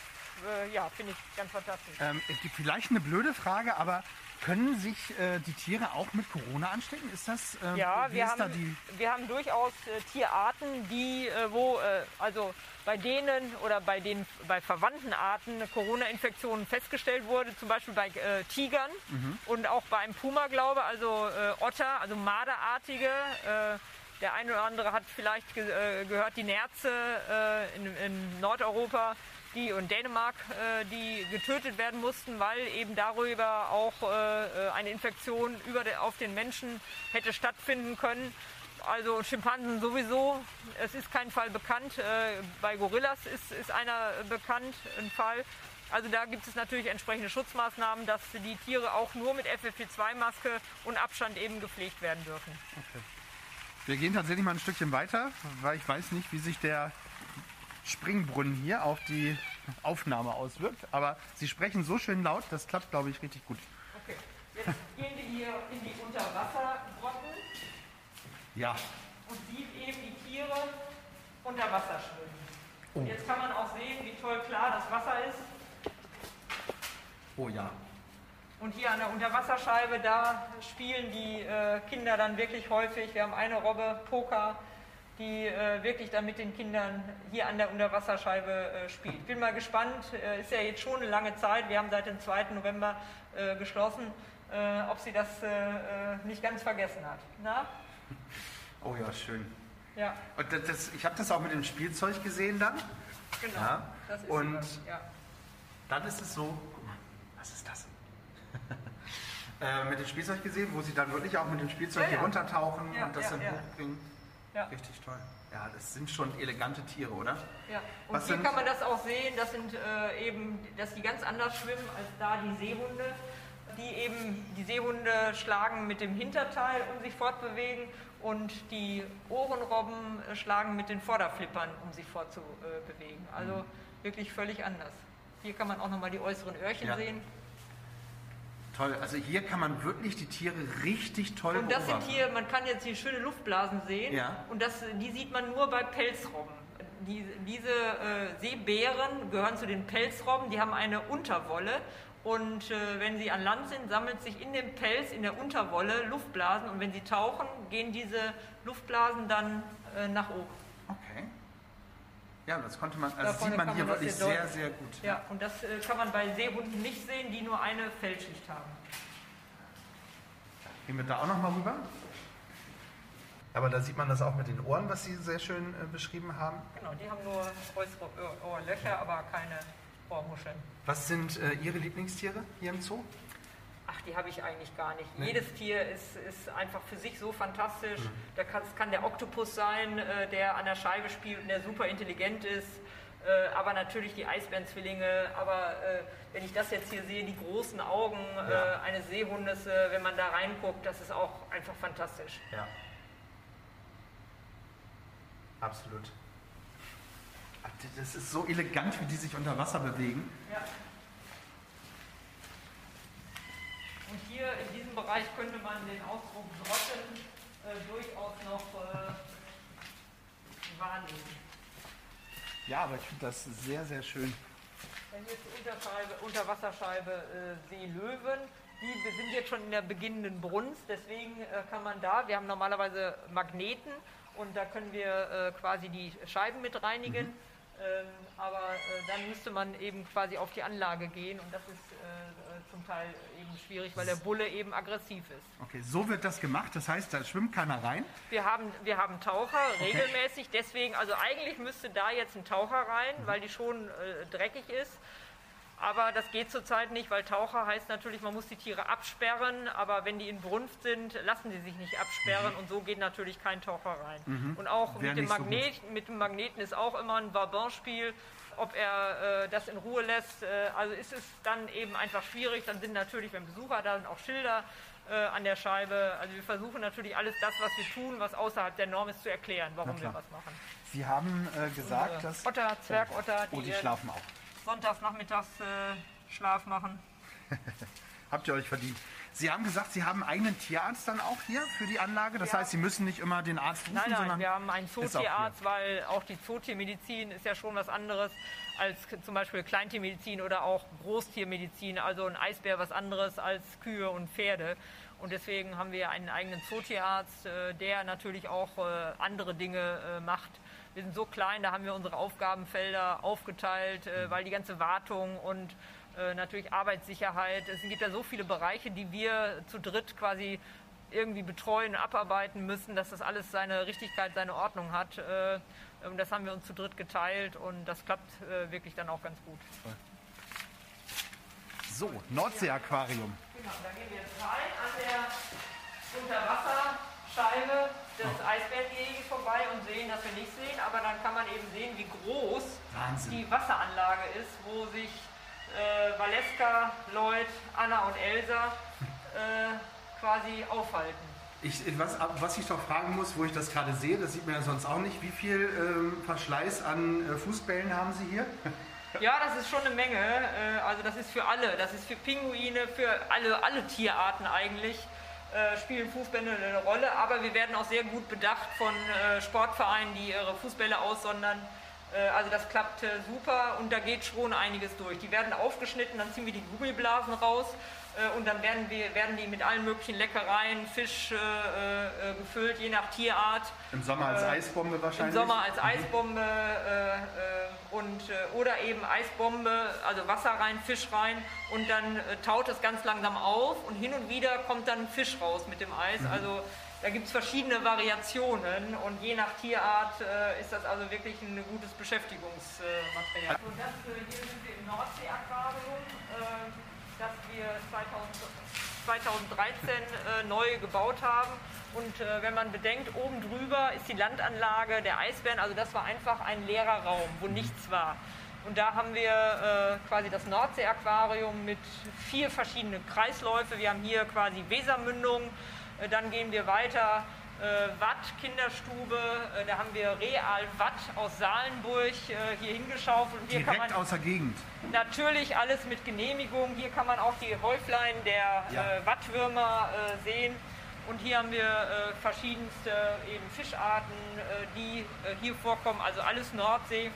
äh, ja, finde ich ganz fantastisch. Ähm, vielleicht eine blöde Frage, aber können sich äh, die Tiere auch mit Corona anstecken? Ist das, ähm, Ja, wir haben, die... wir haben durchaus äh, Tierarten, die, wo, äh, also bei denen oder bei den bei verwandten Arten eine Corona-Infektion festgestellt wurde, zum Beispiel bei äh, Tigern Mhm. und auch bei einem Puma, glaube also äh, Otter, also Marderartige. Äh, der eine oder andere hat vielleicht ge äh, gehört, die Nerze äh, in, in Nordeuropa die und Dänemark, äh, die getötet werden mussten, weil eben darüber auch eine Infektion über de, auf den Menschen hätte stattfinden können. Also Schimpansen sowieso. Es ist kein Fall bekannt. Äh, bei Gorillas ist, ist einer bekannt, ein Fall. Also da gibt es natürlich entsprechende Schutzmaßnahmen, dass die Tiere auch nur mit FFP2-Maske und Abstand eben gepflegt werden dürfen. Wir gehen tatsächlich mal ein Stückchen weiter, weil ich weiß nicht, wie sich der Springbrunnen hier auf die Aufnahme auswirkt. Aber Sie sprechen so schön laut, das klappt, glaube ich, richtig gut. Okay, jetzt gehen wir hier in die Unterwassergrotten Ja. und sieht eben die Tiere unter Wasser schwimmen. Oh. Jetzt kann man auch sehen, wie toll klar das Wasser ist. Oh ja. Und hier an der Unterwasserscheibe, da spielen die äh, Kinder dann wirklich häufig. Wir haben eine Robbe, Poker, die äh, wirklich dann mit den Kindern hier an der Unterwasserscheibe äh, spielt. Bin mal gespannt, äh, ist ja jetzt schon eine lange Zeit. Wir haben seit dem 2. November äh, geschlossen, äh, ob sie das äh, äh, nicht ganz vergessen hat. Na? Oh ja, schön. Ja, Und das, das, ich habe das auch mit dem Spielzeug gesehen dann. genau. Ja. Und- das, ja. Dann ist es so, guck mal, was ist das? *laughs* äh, mit dem Spielzeug gesehen, wo sie dann wirklich auch mit dem Spielzeug Ja, hier runtertauchen und das dann hochbringen. Ja. Richtig toll. Ja, das sind schon elegante Tiere, oder? Ja, und Was hier sind- kann man das auch sehen, das sind äh, eben, dass die ganz anders schwimmen als da die Seehunde. Die eben, die Seehunde schlagen mit dem Hinterteil, um sich fortbewegen und die Ohrenrobben äh, schlagen mit den Vorderflippern, um sich fortzubewegen. Also wirklich völlig anders. Hier kann man auch nochmal die äußeren Öhrchen Ja. sehen. Toll. Also hier kann man wirklich die Tiere richtig toll Und das sind beobachten. hier, man kann jetzt hier schöne Luftblasen sehen Ja. und das, die sieht man nur bei Pelzrobben. Die, diese äh, Seebären gehören zu den Pelzrobben, die haben eine Unterwolle und äh, wenn sie an Land sind, sammelt sich in dem Pelz, in der Unterwolle Luftblasen und wenn sie tauchen, gehen diese Luftblasen dann äh, nach oben. Okay. Ja, das konnte man, also Davon sieht man hier man wirklich hier sehr, sehr gut. Ja, und das äh, kann man bei Seehunden nicht sehen, die nur eine Fellschicht haben. Gehen wir da auch nochmal rüber? Aber da sieht man das auch mit den Ohren, was Sie sehr schön äh, beschrieben haben. Genau, die haben nur äußere Ohr- Ohrlöcher, aber keine Ohrmuscheln. Was sind äh, Ihre Lieblingstiere hier im Zoo? Ach, die habe ich eigentlich gar nicht. Nee. Jedes Tier ist, ist einfach für sich so fantastisch. Da kann, es kann der Oktopus sein, äh, der an der Scheibe spielt und der super intelligent ist. Äh, aber natürlich die Eisbärenzwillinge. Aber äh, wenn ich das jetzt hier sehe, die großen Augen Ja. äh, eines Seehundes, äh, wenn man da reinguckt, das ist auch einfach fantastisch. Ja. Absolut. Das ist so elegant, wie die sich unter Wasser bewegen. Ja. Und hier in diesem Bereich könnte man den Ausdruck Grotten äh, durchaus noch äh, wahrnehmen. Ja, aber ich finde das sehr, sehr schön. Dann hier ist die Unterscheibe, Unterwasserscheibe äh, Seelöwen. Die sind jetzt schon in der beginnenden Brunst, deswegen äh, kann man da, wir haben normalerweise Magneten und da können wir äh, quasi die Scheiben mit reinigen. Ähm, aber äh, dann müsste man eben quasi auf die Anlage gehen und das ist äh, zum Teil eben schwierig, weil der Bulle eben aggressiv ist. Okay, so wird das gemacht. Das heißt, da schwimmt keiner rein. Wir haben, wir haben Taucher regelmäßig, deswegen, also eigentlich müsste da jetzt ein Taucher rein, weil die schon äh, dreckig ist. Aber das geht zurzeit nicht, weil Taucher heißt natürlich, man muss die Tiere absperren, aber wenn die in Brunft sind, lassen sie sich nicht absperren mhm. und so geht natürlich kein Taucher rein. Mhm. Und auch mit dem, Magnet, so mit dem Magneten ist auch immer ein Vabin-Spiel, ob er äh, das in Ruhe lässt. Äh, also ist es dann eben einfach schwierig, dann sind natürlich, wenn Besucher da sind, auch Schilder äh, an der Scheibe. Also wir versuchen natürlich alles das, was wir tun, was außerhalb der Norm ist, zu erklären, warum wir was machen. Sie haben äh, gesagt, dass... Otter, Zwergotter, die, oh, die schlafen auch. Sonntags nachmittags äh, Schlaf machen. *laughs* Habt ihr euch verdient. Sie haben gesagt, Sie haben einen eigenen Tierarzt dann auch hier für die Anlage. Das ja. heißt, Sie müssen nicht immer den Arzt rufen, nein, nein, sondern wir haben einen Zootierarzt, weil auch die Zootiermedizin ist ja schon was anderes als zum Beispiel Kleintiermedizin oder auch Großtiermedizin. Also ein Eisbär was anderes als Kühe und Pferde. Und deswegen haben wir einen eigenen Zootierarzt, äh, der natürlich auch äh, andere Dinge äh, macht. Wir sind so klein, da haben wir unsere Aufgabenfelder aufgeteilt, weil die ganze Wartung und äh, natürlich Arbeitssicherheit. Es gibt ja so viele Bereiche, die wir zu dritt quasi irgendwie betreuen, abarbeiten müssen, dass das alles seine Richtigkeit, seine Ordnung hat. Äh, und das haben wir uns zu dritt geteilt und das klappt äh, wirklich dann auch ganz gut. So, Nordsee-Aquarium. Genau, da gehen wir jetzt rein an der Unterwasserscheibe des oh. Eisbärengehege vorbei und sehen, dass wir nicht sehen, aber dann kann man eben sehen, wie groß Wahnsinn. die Wasseranlage ist, wo sich äh, Valeska, Lloyd, Anna und Elsa *laughs* äh, quasi aufhalten. Ich, was, was, ich doch fragen muss, wo ich das gerade sehe, das sieht man ja sonst auch nicht, wie viel ähm, Verschleiß an äh, Fußbällen haben Sie hier? *laughs* Ja, das ist schon eine Menge. Äh, also das ist für alle. Das ist für Pinguine, für alle, alle Tierarten eigentlich. Äh, spielen Fußbälle eine Rolle, aber wir werden auch sehr gut bedacht von äh, Sportvereinen, die ihre Fußbälle aussondern äh, also das klappt äh, super und da geht schon einiges durch. Die werden aufgeschnitten, dann ziehen wir die Gummiblasen raus und dann werden, wir, werden die mit allen möglichen Leckereien, Fisch äh, äh, gefüllt, je nach Tierart. Im Sommer als Eisbombe wahrscheinlich? Im Sommer als mhm. Eisbombe äh, und, oder eben Eisbombe, also Wasser rein, Fisch rein und dann taut es ganz langsam auf und hin und wieder kommt dann Fisch raus mit dem Eis. Mhm. Also da gibt es verschiedene Variationen und je nach Tierart äh, ist das also wirklich ein gutes Beschäftigungsmaterial. Äh, und das, äh, hier sind wir im Nordsee-Aquarium, äh, das wir 2000, 2013 äh, neu gebaut haben. Und äh, wenn man bedenkt, oben drüber ist die Landanlage der Eisbären, also das war einfach ein leerer Raum, wo nichts war. Und da haben wir äh, quasi das Nordsee-Aquarium mit vier verschiedenen Kreisläufe. Wir haben hier quasi Wesermündung, äh, dann gehen wir weiter. Äh, Watt Kinderstube, äh, da haben wir Real Watt aus Salenburg hier hingeschaufelt. Hier Direkt kann man aus der Gegend. Natürlich alles mit Genehmigung. Hier kann man auch die Häuflein der ja. Wattwürmer sehen. Und hier haben wir verschiedenste eben Fischarten, die hier vorkommen, also alles Nordsee.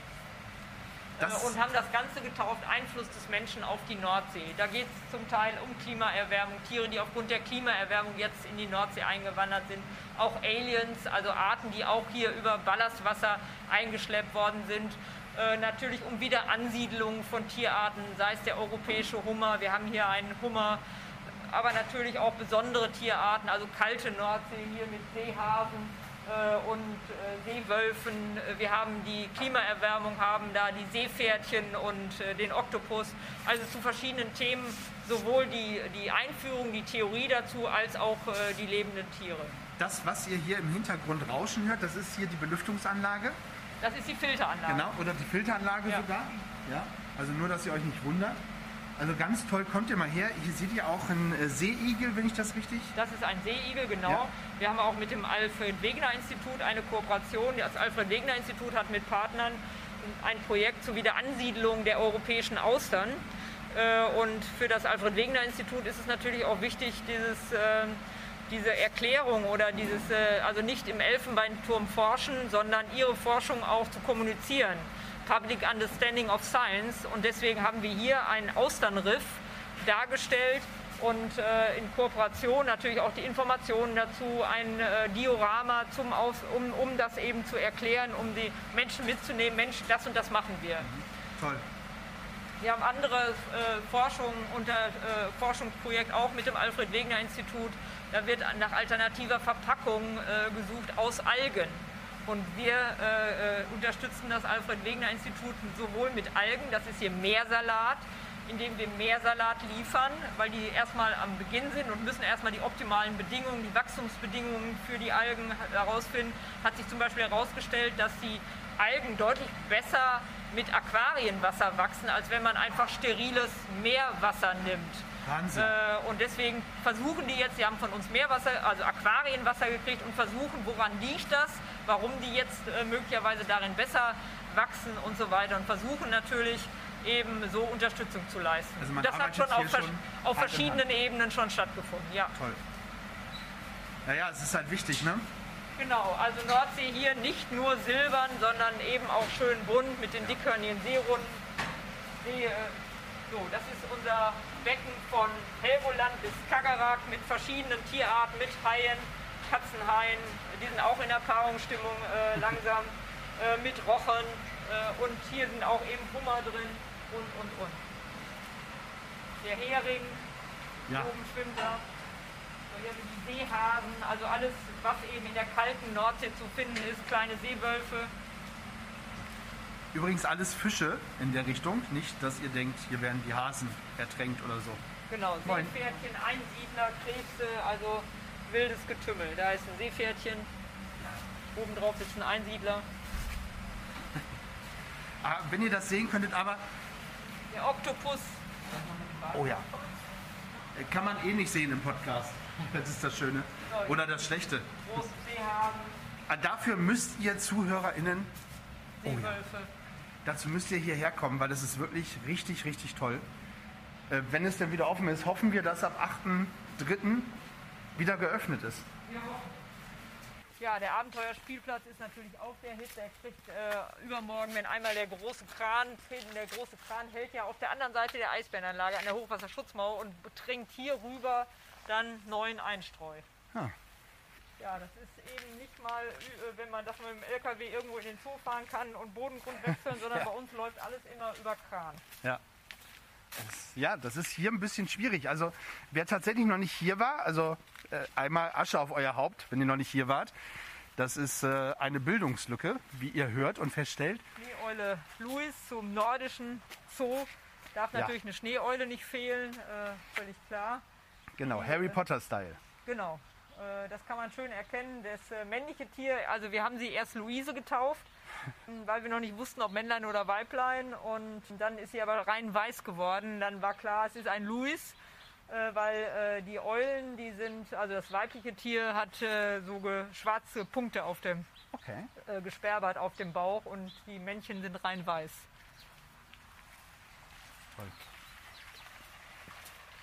Das und haben das Ganze getauft, Einfluss des Menschen auf die Nordsee. Da geht es zum Teil um Klimaerwärmung, Tiere, die aufgrund der Klimaerwärmung jetzt in die Nordsee eingewandert sind, auch Aliens, also Arten, die auch hier über Ballastwasser eingeschleppt worden sind. Äh, natürlich um Wiederansiedlung von Tierarten, sei es der europäische Hummer, wir haben hier einen Hummer, aber natürlich auch besondere Tierarten, also kalte Nordsee hier mit Seehasen, und äh, Seewölfen. Wir haben die Klimaerwärmung, haben da die Seepferdchen und äh, den Oktopus. Also zu verschiedenen Themen sowohl die, die Einführung, die Theorie dazu, als auch die lebenden Tiere. Das, was ihr hier im Hintergrund rauschen hört, das ist hier die Belüftungsanlage? Das ist die Filteranlage. Genau, oder die Filteranlage ja. sogar. Ja. Also nur, dass ihr euch nicht wundert. Also ganz toll, kommt ihr mal her. Hier seht ihr auch einen äh, Seeigel, wenn ich das richtig... Das ist ein Seeigel, genau. Ja. Wir haben auch mit dem Alfred-Wegener-Institut eine Kooperation. Das Alfred-Wegener-Institut hat mit Partnern ein Projekt zur Wiederansiedlung der europäischen Austern. Äh, und für das Alfred-Wegener-Institut ist es natürlich auch wichtig, dieses ähm, diese Erklärung oder dieses, äh, also nicht im Elfenbeinturm forschen, sondern ihre Forschung auch zu kommunizieren. Public Understanding of Science. Und deswegen haben wir hier einen Austernriff dargestellt und äh, in Kooperation natürlich auch die Informationen dazu, ein äh, Diorama, zum Aus, um, um das eben zu erklären, um die Menschen mitzunehmen, Mensch, das und das machen wir. Mhm. Toll. Wir haben andere äh, Forschung unter äh, Forschungsprojekt auch mit dem Alfred Wegener Institut. Da wird nach alternativer Verpackung äh, gesucht aus Algen. Und wir äh, äh, unterstützen das Alfred Wegener Institut sowohl mit Algen, das ist hier Meersalat, indem wir Meersalat liefern, weil die erstmal am Beginn sind und müssen erstmal die optimalen Bedingungen, die Wachstumsbedingungen für die Algen herausfinden. Hat sich zum Beispiel herausgestellt, dass die Algen deutlich besser mit Aquarienwasser wachsen, als wenn man einfach steriles Meerwasser nimmt. Wahnsinn. Äh, und deswegen versuchen die jetzt, die haben von uns Meerwasser, also Aquarienwasser gekriegt und versuchen, woran liegt das, warum die jetzt äh, möglicherweise darin besser wachsen und so weiter und versuchen natürlich eben so Unterstützung zu leisten. Also man das hat schon auf, vers- schon auf verschiedenen Ebenen schon stattgefunden. Ja, Toll. Naja, es ist halt wichtig, ne? genau. Also Nordsee hier nicht nur silbern, sondern eben auch schön bunt mit den dickhörnigen Seerunden. See, äh, so, das ist unser Becken von Helgoland bis Skagerrak mit verschiedenen Tierarten, mit Haien, Katzenhaien, die sind auch in der Paarungsstimmung äh, *laughs* langsam, äh, mit Rochen äh, und hier sind auch eben Hummer drin und, und, und. Der Hering, Ja. oben schwimmt da. So, hier sind die Seehasen, also alles, was eben in der kalten Nordsee zu finden ist, kleine Seewölfe. Übrigens alles Fische in der Richtung. Nicht, dass ihr denkt, hier werden die Hasen ertränkt oder so. Genau. Seepferdchen, Einsiedler, Krebse, also wildes Getümmel. Da ist ein Seepferdchen, obendrauf sitzt ein Einsiedler. *laughs* Ah, wenn ihr das sehen könntet, aber Der Oktopus, Oh ja. Kann man eh nicht sehen im Podcast. Das ist das Schöne. Oder das Schlechte. große Seehasen, Ah, Dafür müsst ihr ZuhörerInnen, Seewölfe. dazu müsst ihr hierher kommen, weil das ist wirklich richtig, richtig toll. Äh, wenn es denn wieder offen ist, hoffen wir, dass ab 8.3. wieder geöffnet ist. Ja, der Abenteuerspielplatz ist natürlich auch der Hit. Der kriegt äh, übermorgen, wenn einmal der große Kran, der große Kran hält ja auf der anderen Seite der Eisbärenanlage an der Hochwasserschutzmauer und trinkt hier rüber dann neuen Einstreu. Ah. Ja, das ist eben nicht mal, äh, wenn man das mit dem LKW irgendwo in den Zoo fahren kann und Bodengrund wechseln, *laughs* sondern Ja. bei uns läuft alles immer über Kran. Ja. Das, ja, das ist hier ein bisschen schwierig. Also wer tatsächlich noch nicht hier war, also einmal Asche auf euer Haupt, wenn ihr noch nicht hier wart. Das ist äh, eine Bildungslücke, wie ihr hört und feststellt. Schneeeule Louis zum nordischen Zoo. Darf Ja. natürlich eine Schneeeule nicht fehlen, äh, völlig klar. Genau, Harry Potter-Style. Genau, äh, das kann man schön erkennen. Das äh, männliche Tier, also wir haben sie erst Luise getauft, *laughs* weil wir noch nicht wussten, ob Männlein oder Weiblein. Und dann ist sie aber rein weiß geworden. Dann war klar, es ist ein Louis, äh, weil äh, die Eulen, die sind, also das weibliche Tier hat äh, so schwarze Punkte auf dem, Okay. äh, gesperrbert auf dem Bauch und die Männchen sind rein weiß. Toll.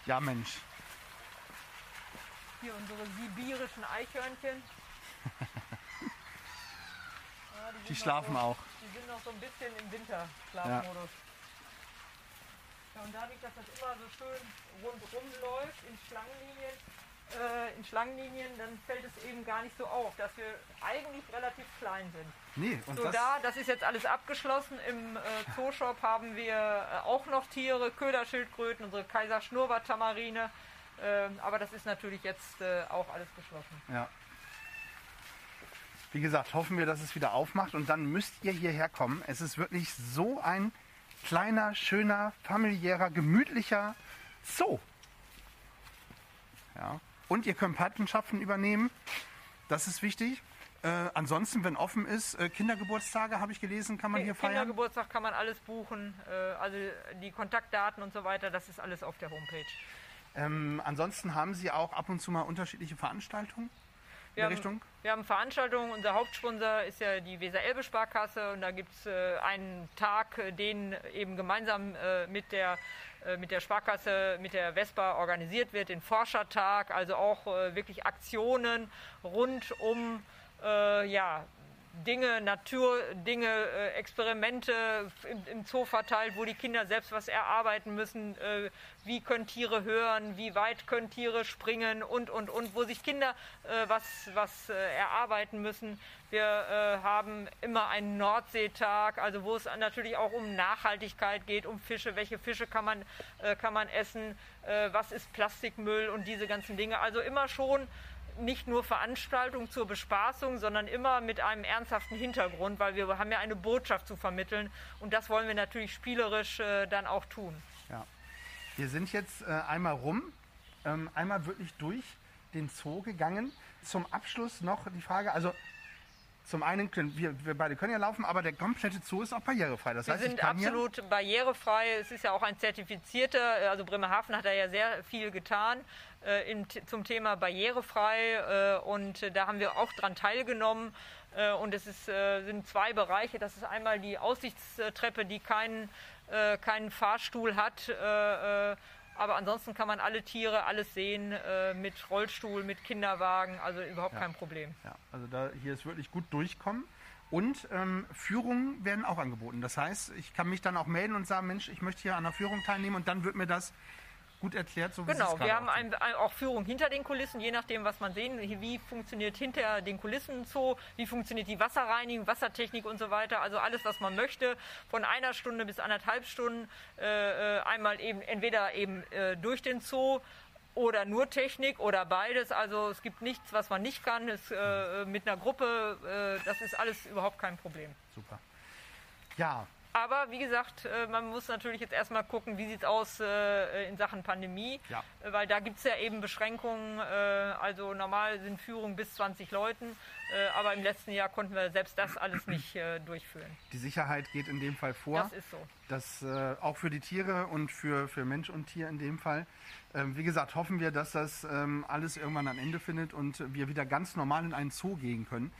Ja, Mensch. Hier unsere sibirischen Eichhörnchen. *laughs* Ja, Die noch schlafen so, auch. Die sind noch so ein bisschen im Winterschlafmodus. Ja. Und dadurch, dass das immer so schön rundherum läuft in Schlangenlinien, äh, in Schlangenlinien, dann fällt es eben gar nicht so auf, dass wir eigentlich relativ klein sind. Nee, und So das, da, das ist jetzt alles abgeschlossen. Im äh, Zooshop haben wir äh, auch noch Tiere, Köderschildkröten, unsere Kaiserschnurrbart-Tamarine. Ähm, aber das ist natürlich jetzt äh, auch alles geschlossen. ja. Wie gesagt, hoffen wir, dass es wieder aufmacht und dann müsst ihr hierher kommen. Es ist wirklich so ein kleiner, schöner, familiärer, gemütlicher Zoo. Ja. Und ihr könnt Patenschaften übernehmen. Das ist wichtig. Äh, ansonsten, wenn offen ist, äh, Kindergeburtstage, habe ich gelesen, kann man hier feiern. Kindergeburtstag kann man alles buchen. Äh, also die Kontaktdaten und so weiter, das ist alles auf der Homepage. Ähm, ansonsten haben Sie auch ab und zu mal unterschiedliche Veranstaltungen haben, Richtung? wir haben Veranstaltungen. Unser Hauptsponsor ist ja die Weser-Elbe-Sparkasse und da gibt es äh, einen Tag, äh, den eben gemeinsam äh, mit der äh, mit der Sparkasse, mit der Vespa organisiert wird, den Forschertag, also auch äh, wirklich Aktionen rund um äh, ja, Dinge, Naturdinge, äh, Experimente im, im Zoo verteilt, wo die Kinder selbst was erarbeiten müssen. Äh, wie können Tiere hören, wie weit können Tiere springen und, und, und, wo sich Kinder äh, was, was äh, erarbeiten müssen. Wir äh, haben immer einen Nordseetag, also wo es natürlich auch um Nachhaltigkeit geht, um Fische. Welche Fische kann man, äh, kann man essen? Was ist Plastikmüll und diese ganzen Dinge. Also immer schon nicht nur Veranstaltung zur Bespaßung, sondern immer mit einem ernsthaften Hintergrund, weil wir haben ja eine Botschaft zu vermitteln und das wollen wir natürlich spielerisch äh, dann auch tun. Ja. Wir sind jetzt äh, einmal rum, ähm, einmal wirklich durch den Zoo gegangen. Zum Abschluss noch die Frage, also zum einen können wir, wir beide können ja laufen, aber der komplette Zoo ist auch barrierefrei. Das wir heißt, sind absolut barrierefrei. Es ist ja auch ein zertifizierter, also Bremerhaven hat da ja sehr viel getan äh, in, zum Thema barrierefrei äh, und da haben wir auch dran teilgenommen. Äh, und es ist, äh, sind zwei Bereiche. Das ist einmal die Aussichtstreppe, die keinen, äh, keinen Fahrstuhl hat. Aber ansonsten kann man alle Tiere, alles sehen, mit Rollstuhl, mit Kinderwagen, also überhaupt Ja. kein Problem. Ja, also da, hier ist wirklich gut durchkommen. Und ähm, Führungen werden auch angeboten. Das heißt, ich kann mich dann auch melden und sagen, Mensch, ich möchte hier an der Führung teilnehmen und dann wird mir das gut erklärt, so wie Genau, wir haben auch ein, ein, auch Führung hinter den Kulissen, je nachdem, was man sehen, wie funktioniert hinter den Kulissen Zoo, wie funktioniert die Wasserreinigung, Wassertechnik und so weiter. Also alles, was man möchte, von einer Stunde bis anderthalb Stunden, äh, äh, einmal eben entweder eben äh, durch den Zoo oder nur Technik oder beides. Also es gibt nichts, was man nicht kann. Es, äh, mit einer Gruppe, äh, das ist alles überhaupt kein Problem. Super. Ja, Aber wie gesagt, äh, man muss natürlich jetzt erstmal gucken, wie sieht es aus äh, in Sachen Pandemie. Ja. Äh, Weil da gibt es ja eben Beschränkungen. äh, Also normal sind Führungen bis 20 Leuten. äh, Aber im letzten Jahr konnten wir selbst das alles nicht äh, durchführen. die Sicherheit geht in dem Fall vor. Das ist so. Das äh, auch für die Tiere und für, für Mensch und Tier in dem Fall. Ähm, wie gesagt, hoffen wir, dass das ähm, alles irgendwann ein Ende findet und wir wieder ganz normal in einen Zoo gehen können.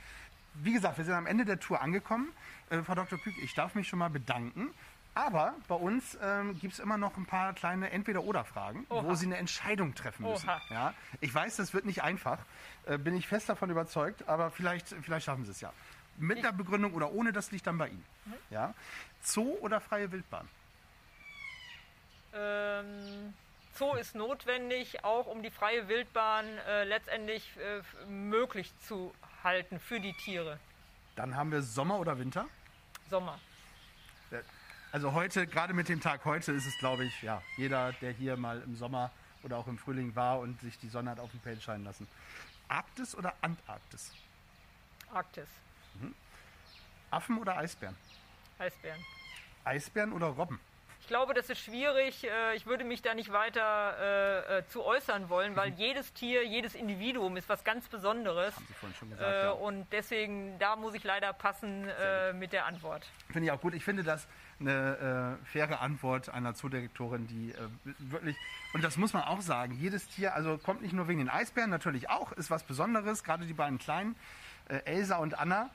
Wie gesagt, wir sind am Ende der Tour angekommen. Äh, Frau Dr. Kück, ich darf mich schon mal bedanken. Aber bei uns ähm, gibt es immer noch ein paar kleine Entweder-Oder-Fragen, wo. Sie eine Entscheidung treffen müssen. Oha. Ja? Ich weiß, das wird nicht einfach, äh, bin ich fest davon überzeugt, aber vielleicht, vielleicht schaffen Sie es ja. Mit einer Begründung oder ohne, das liegt dann bei Ihnen. Mhm. Ja? Zoo oder freie Wildbahn? Ähm, Zoo ist notwendig, auch um die freie Wildbahn äh, letztendlich äh, möglich zu halten für die Tiere. Dann haben wir Sommer oder Winter. Sommer. Also heute, gerade mit dem Tag heute, ist es, glaube ich, ja, jeder, der hier mal im Sommer oder auch im Frühling war und sich die Sonne hat auf dem Feld scheinen lassen. Arktis oder Antarktis? Arktis. Affen oder Eisbären? Eisbären. Eisbären oder Robben? Ich glaube, das ist schwierig. Äh, Ich würde mich da nicht weiter äh, äh, zu äußern wollen, weil jedes Tier, jedes Individuum ist was ganz Besonderes. Haben Sie vorhin schon gesagt. Äh, ja. Und deswegen, da muss ich leider passen äh, mit der Antwort. Finde ich auch gut. Ich finde das eine äh, faire Antwort einer Zoodirektorin, die wirklich, und das muss man auch sagen, jedes Tier, also kommt nicht nur wegen den Eisbären, natürlich auch, ist was Besonderes, gerade die beiden kleinen, Elsa und Anna,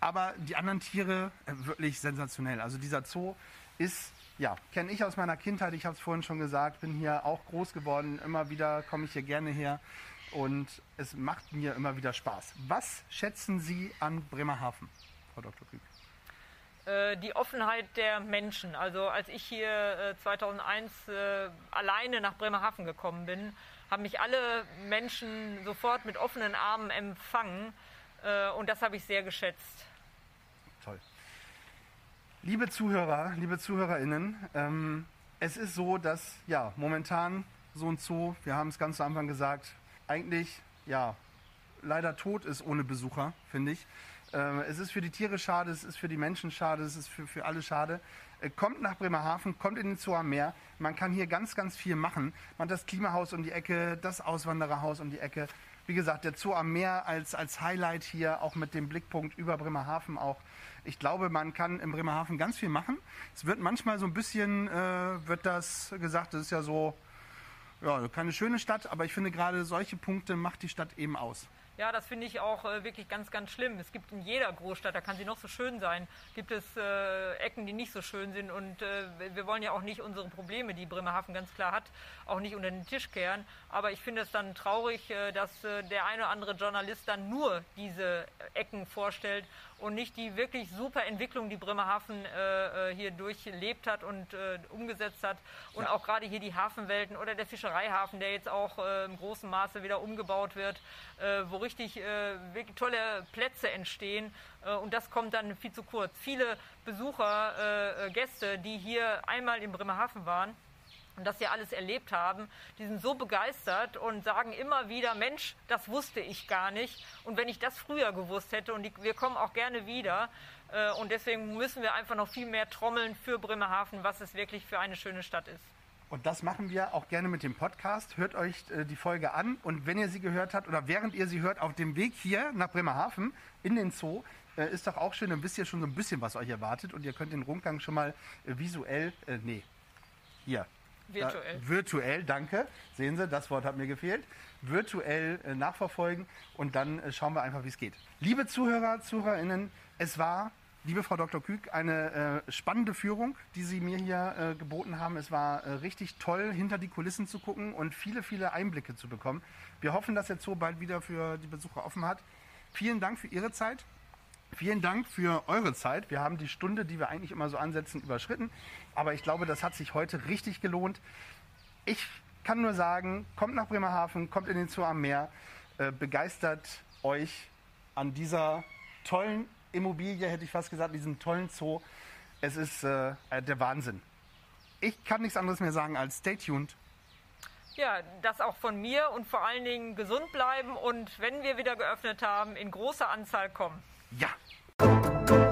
aber die anderen Tiere wirklich sensationell. Also dieser Zoo ist, ja, kenne ich aus meiner Kindheit, ich habe es vorhin schon gesagt, bin hier auch groß geworden, immer wieder komme ich hier gerne her und es macht mir immer wieder Spaß. Was schätzen Sie an Bremerhaven, Frau Dr. Kühn? Äh, Die Offenheit der Menschen. Also als ich hier äh, 2001 äh, alleine nach Bremerhaven gekommen bin, haben mich alle Menschen sofort mit offenen Armen empfangen. Äh, Und das habe ich sehr geschätzt. Toll. Liebe Zuhörer, liebe ZuhörerInnen, ähm, es ist so, dass ja momentan so ein Zoo, wir haben es ganz zu Anfang gesagt, eigentlich ja leider tot ist ohne Besucher, finde ich. Ähm, es ist für die Tiere schade, es ist für die Menschen schade, es ist für, für alle schade. Äh, kommt nach Bremerhaven, kommt in den Zoo am Meer. Man kann hier ganz, ganz viel machen. Man hat das Klimahaus um die Ecke, das Auswandererhaus um die Ecke. Wie gesagt, der Zoo am Meer als, als Highlight hier, auch mit dem Blickpunkt über Bremerhaven auch. Ich glaube, man kann in Bremerhaven ganz viel machen. Es wird manchmal so ein bisschen, äh, wird das gesagt, das ist ja so, ja, keine schöne Stadt, aber ich finde gerade solche Punkte macht die Stadt eben aus. Ja, das finde ich auch äh, wirklich ganz, ganz schlimm. Es gibt in jeder Großstadt, da kann sie noch so schön sein, gibt es äh, Ecken, die nicht so schön sind. Und äh, wir wollen ja auch nicht unsere Probleme, die Bremerhaven ganz klar hat, auch nicht unter den Tisch kehren. Aber ich finde es dann traurig, äh, dass äh, der eine oder andere Journalist dann nur diese Ecken vorstellt und nicht die wirklich super Entwicklung, die Bremerhaven äh, äh, hier durchlebt hat und äh, umgesetzt hat. Und auch gerade hier die Hafenwelten oder der Fischereihafen, der jetzt auch äh, im großen Maße wieder umgebaut wird, äh, wo richtig äh, wirklich tolle Plätze entstehen. Und das kommt dann viel zu kurz. Viele Besucher, Gäste, die hier einmal in Bremerhaven waren, und das ja alles erlebt haben, die sind so begeistert und sagen immer wieder, Mensch, das wusste ich gar nicht. Und wenn ich das früher gewusst hätte, und die, wir kommen auch gerne wieder, äh, und deswegen müssen wir einfach noch viel mehr trommeln für Bremerhaven, was es wirklich für eine schöne Stadt ist. Und das machen wir auch gerne mit dem Podcast. Hört euch äh, die Folge an und wenn ihr sie gehört habt oder während ihr sie hört auf dem Weg hier nach Bremerhaven in den Zoo, äh, ist doch auch schön, dann wisst ihr schon so ein bisschen, was euch erwartet und ihr könnt den Rundgang schon mal äh, visuell, äh, nee, hier. Virtuell. Äh, virtuell, danke. Sehen Sie, das Wort hat mir gefehlt. Virtuell äh, nachverfolgen und dann äh, schauen wir einfach, wie es geht. Liebe Zuhörer, ZuhörerInnen, es war Liebe Frau Dr. Küg, eine äh, spannende Führung, die Sie mir hier äh, geboten haben. Es war äh, richtig toll, hinter die Kulissen zu gucken und viele, viele Einblicke zu bekommen. Wir hoffen, dass der Zoo bald wieder für die Besucher offen hat. Vielen Dank für Ihre Zeit. Vielen Dank für eure Zeit. Wir haben die Stunde, die wir eigentlich immer so ansetzen, überschritten. Aber ich glaube, das hat sich heute richtig gelohnt. Ich kann nur sagen, kommt nach Bremerhaven, kommt in den Zoo am Meer, äh, begeistert euch an dieser tollen Immobilie, hätte ich fast gesagt, diesem tollen Zoo. Es ist äh, der Wahnsinn. Ich kann nichts anderes mehr sagen als stay tuned. Ja, das auch von mir und vor allen Dingen gesund bleiben und wenn wir wieder geöffnet haben, in großer Anzahl kommen. 呀。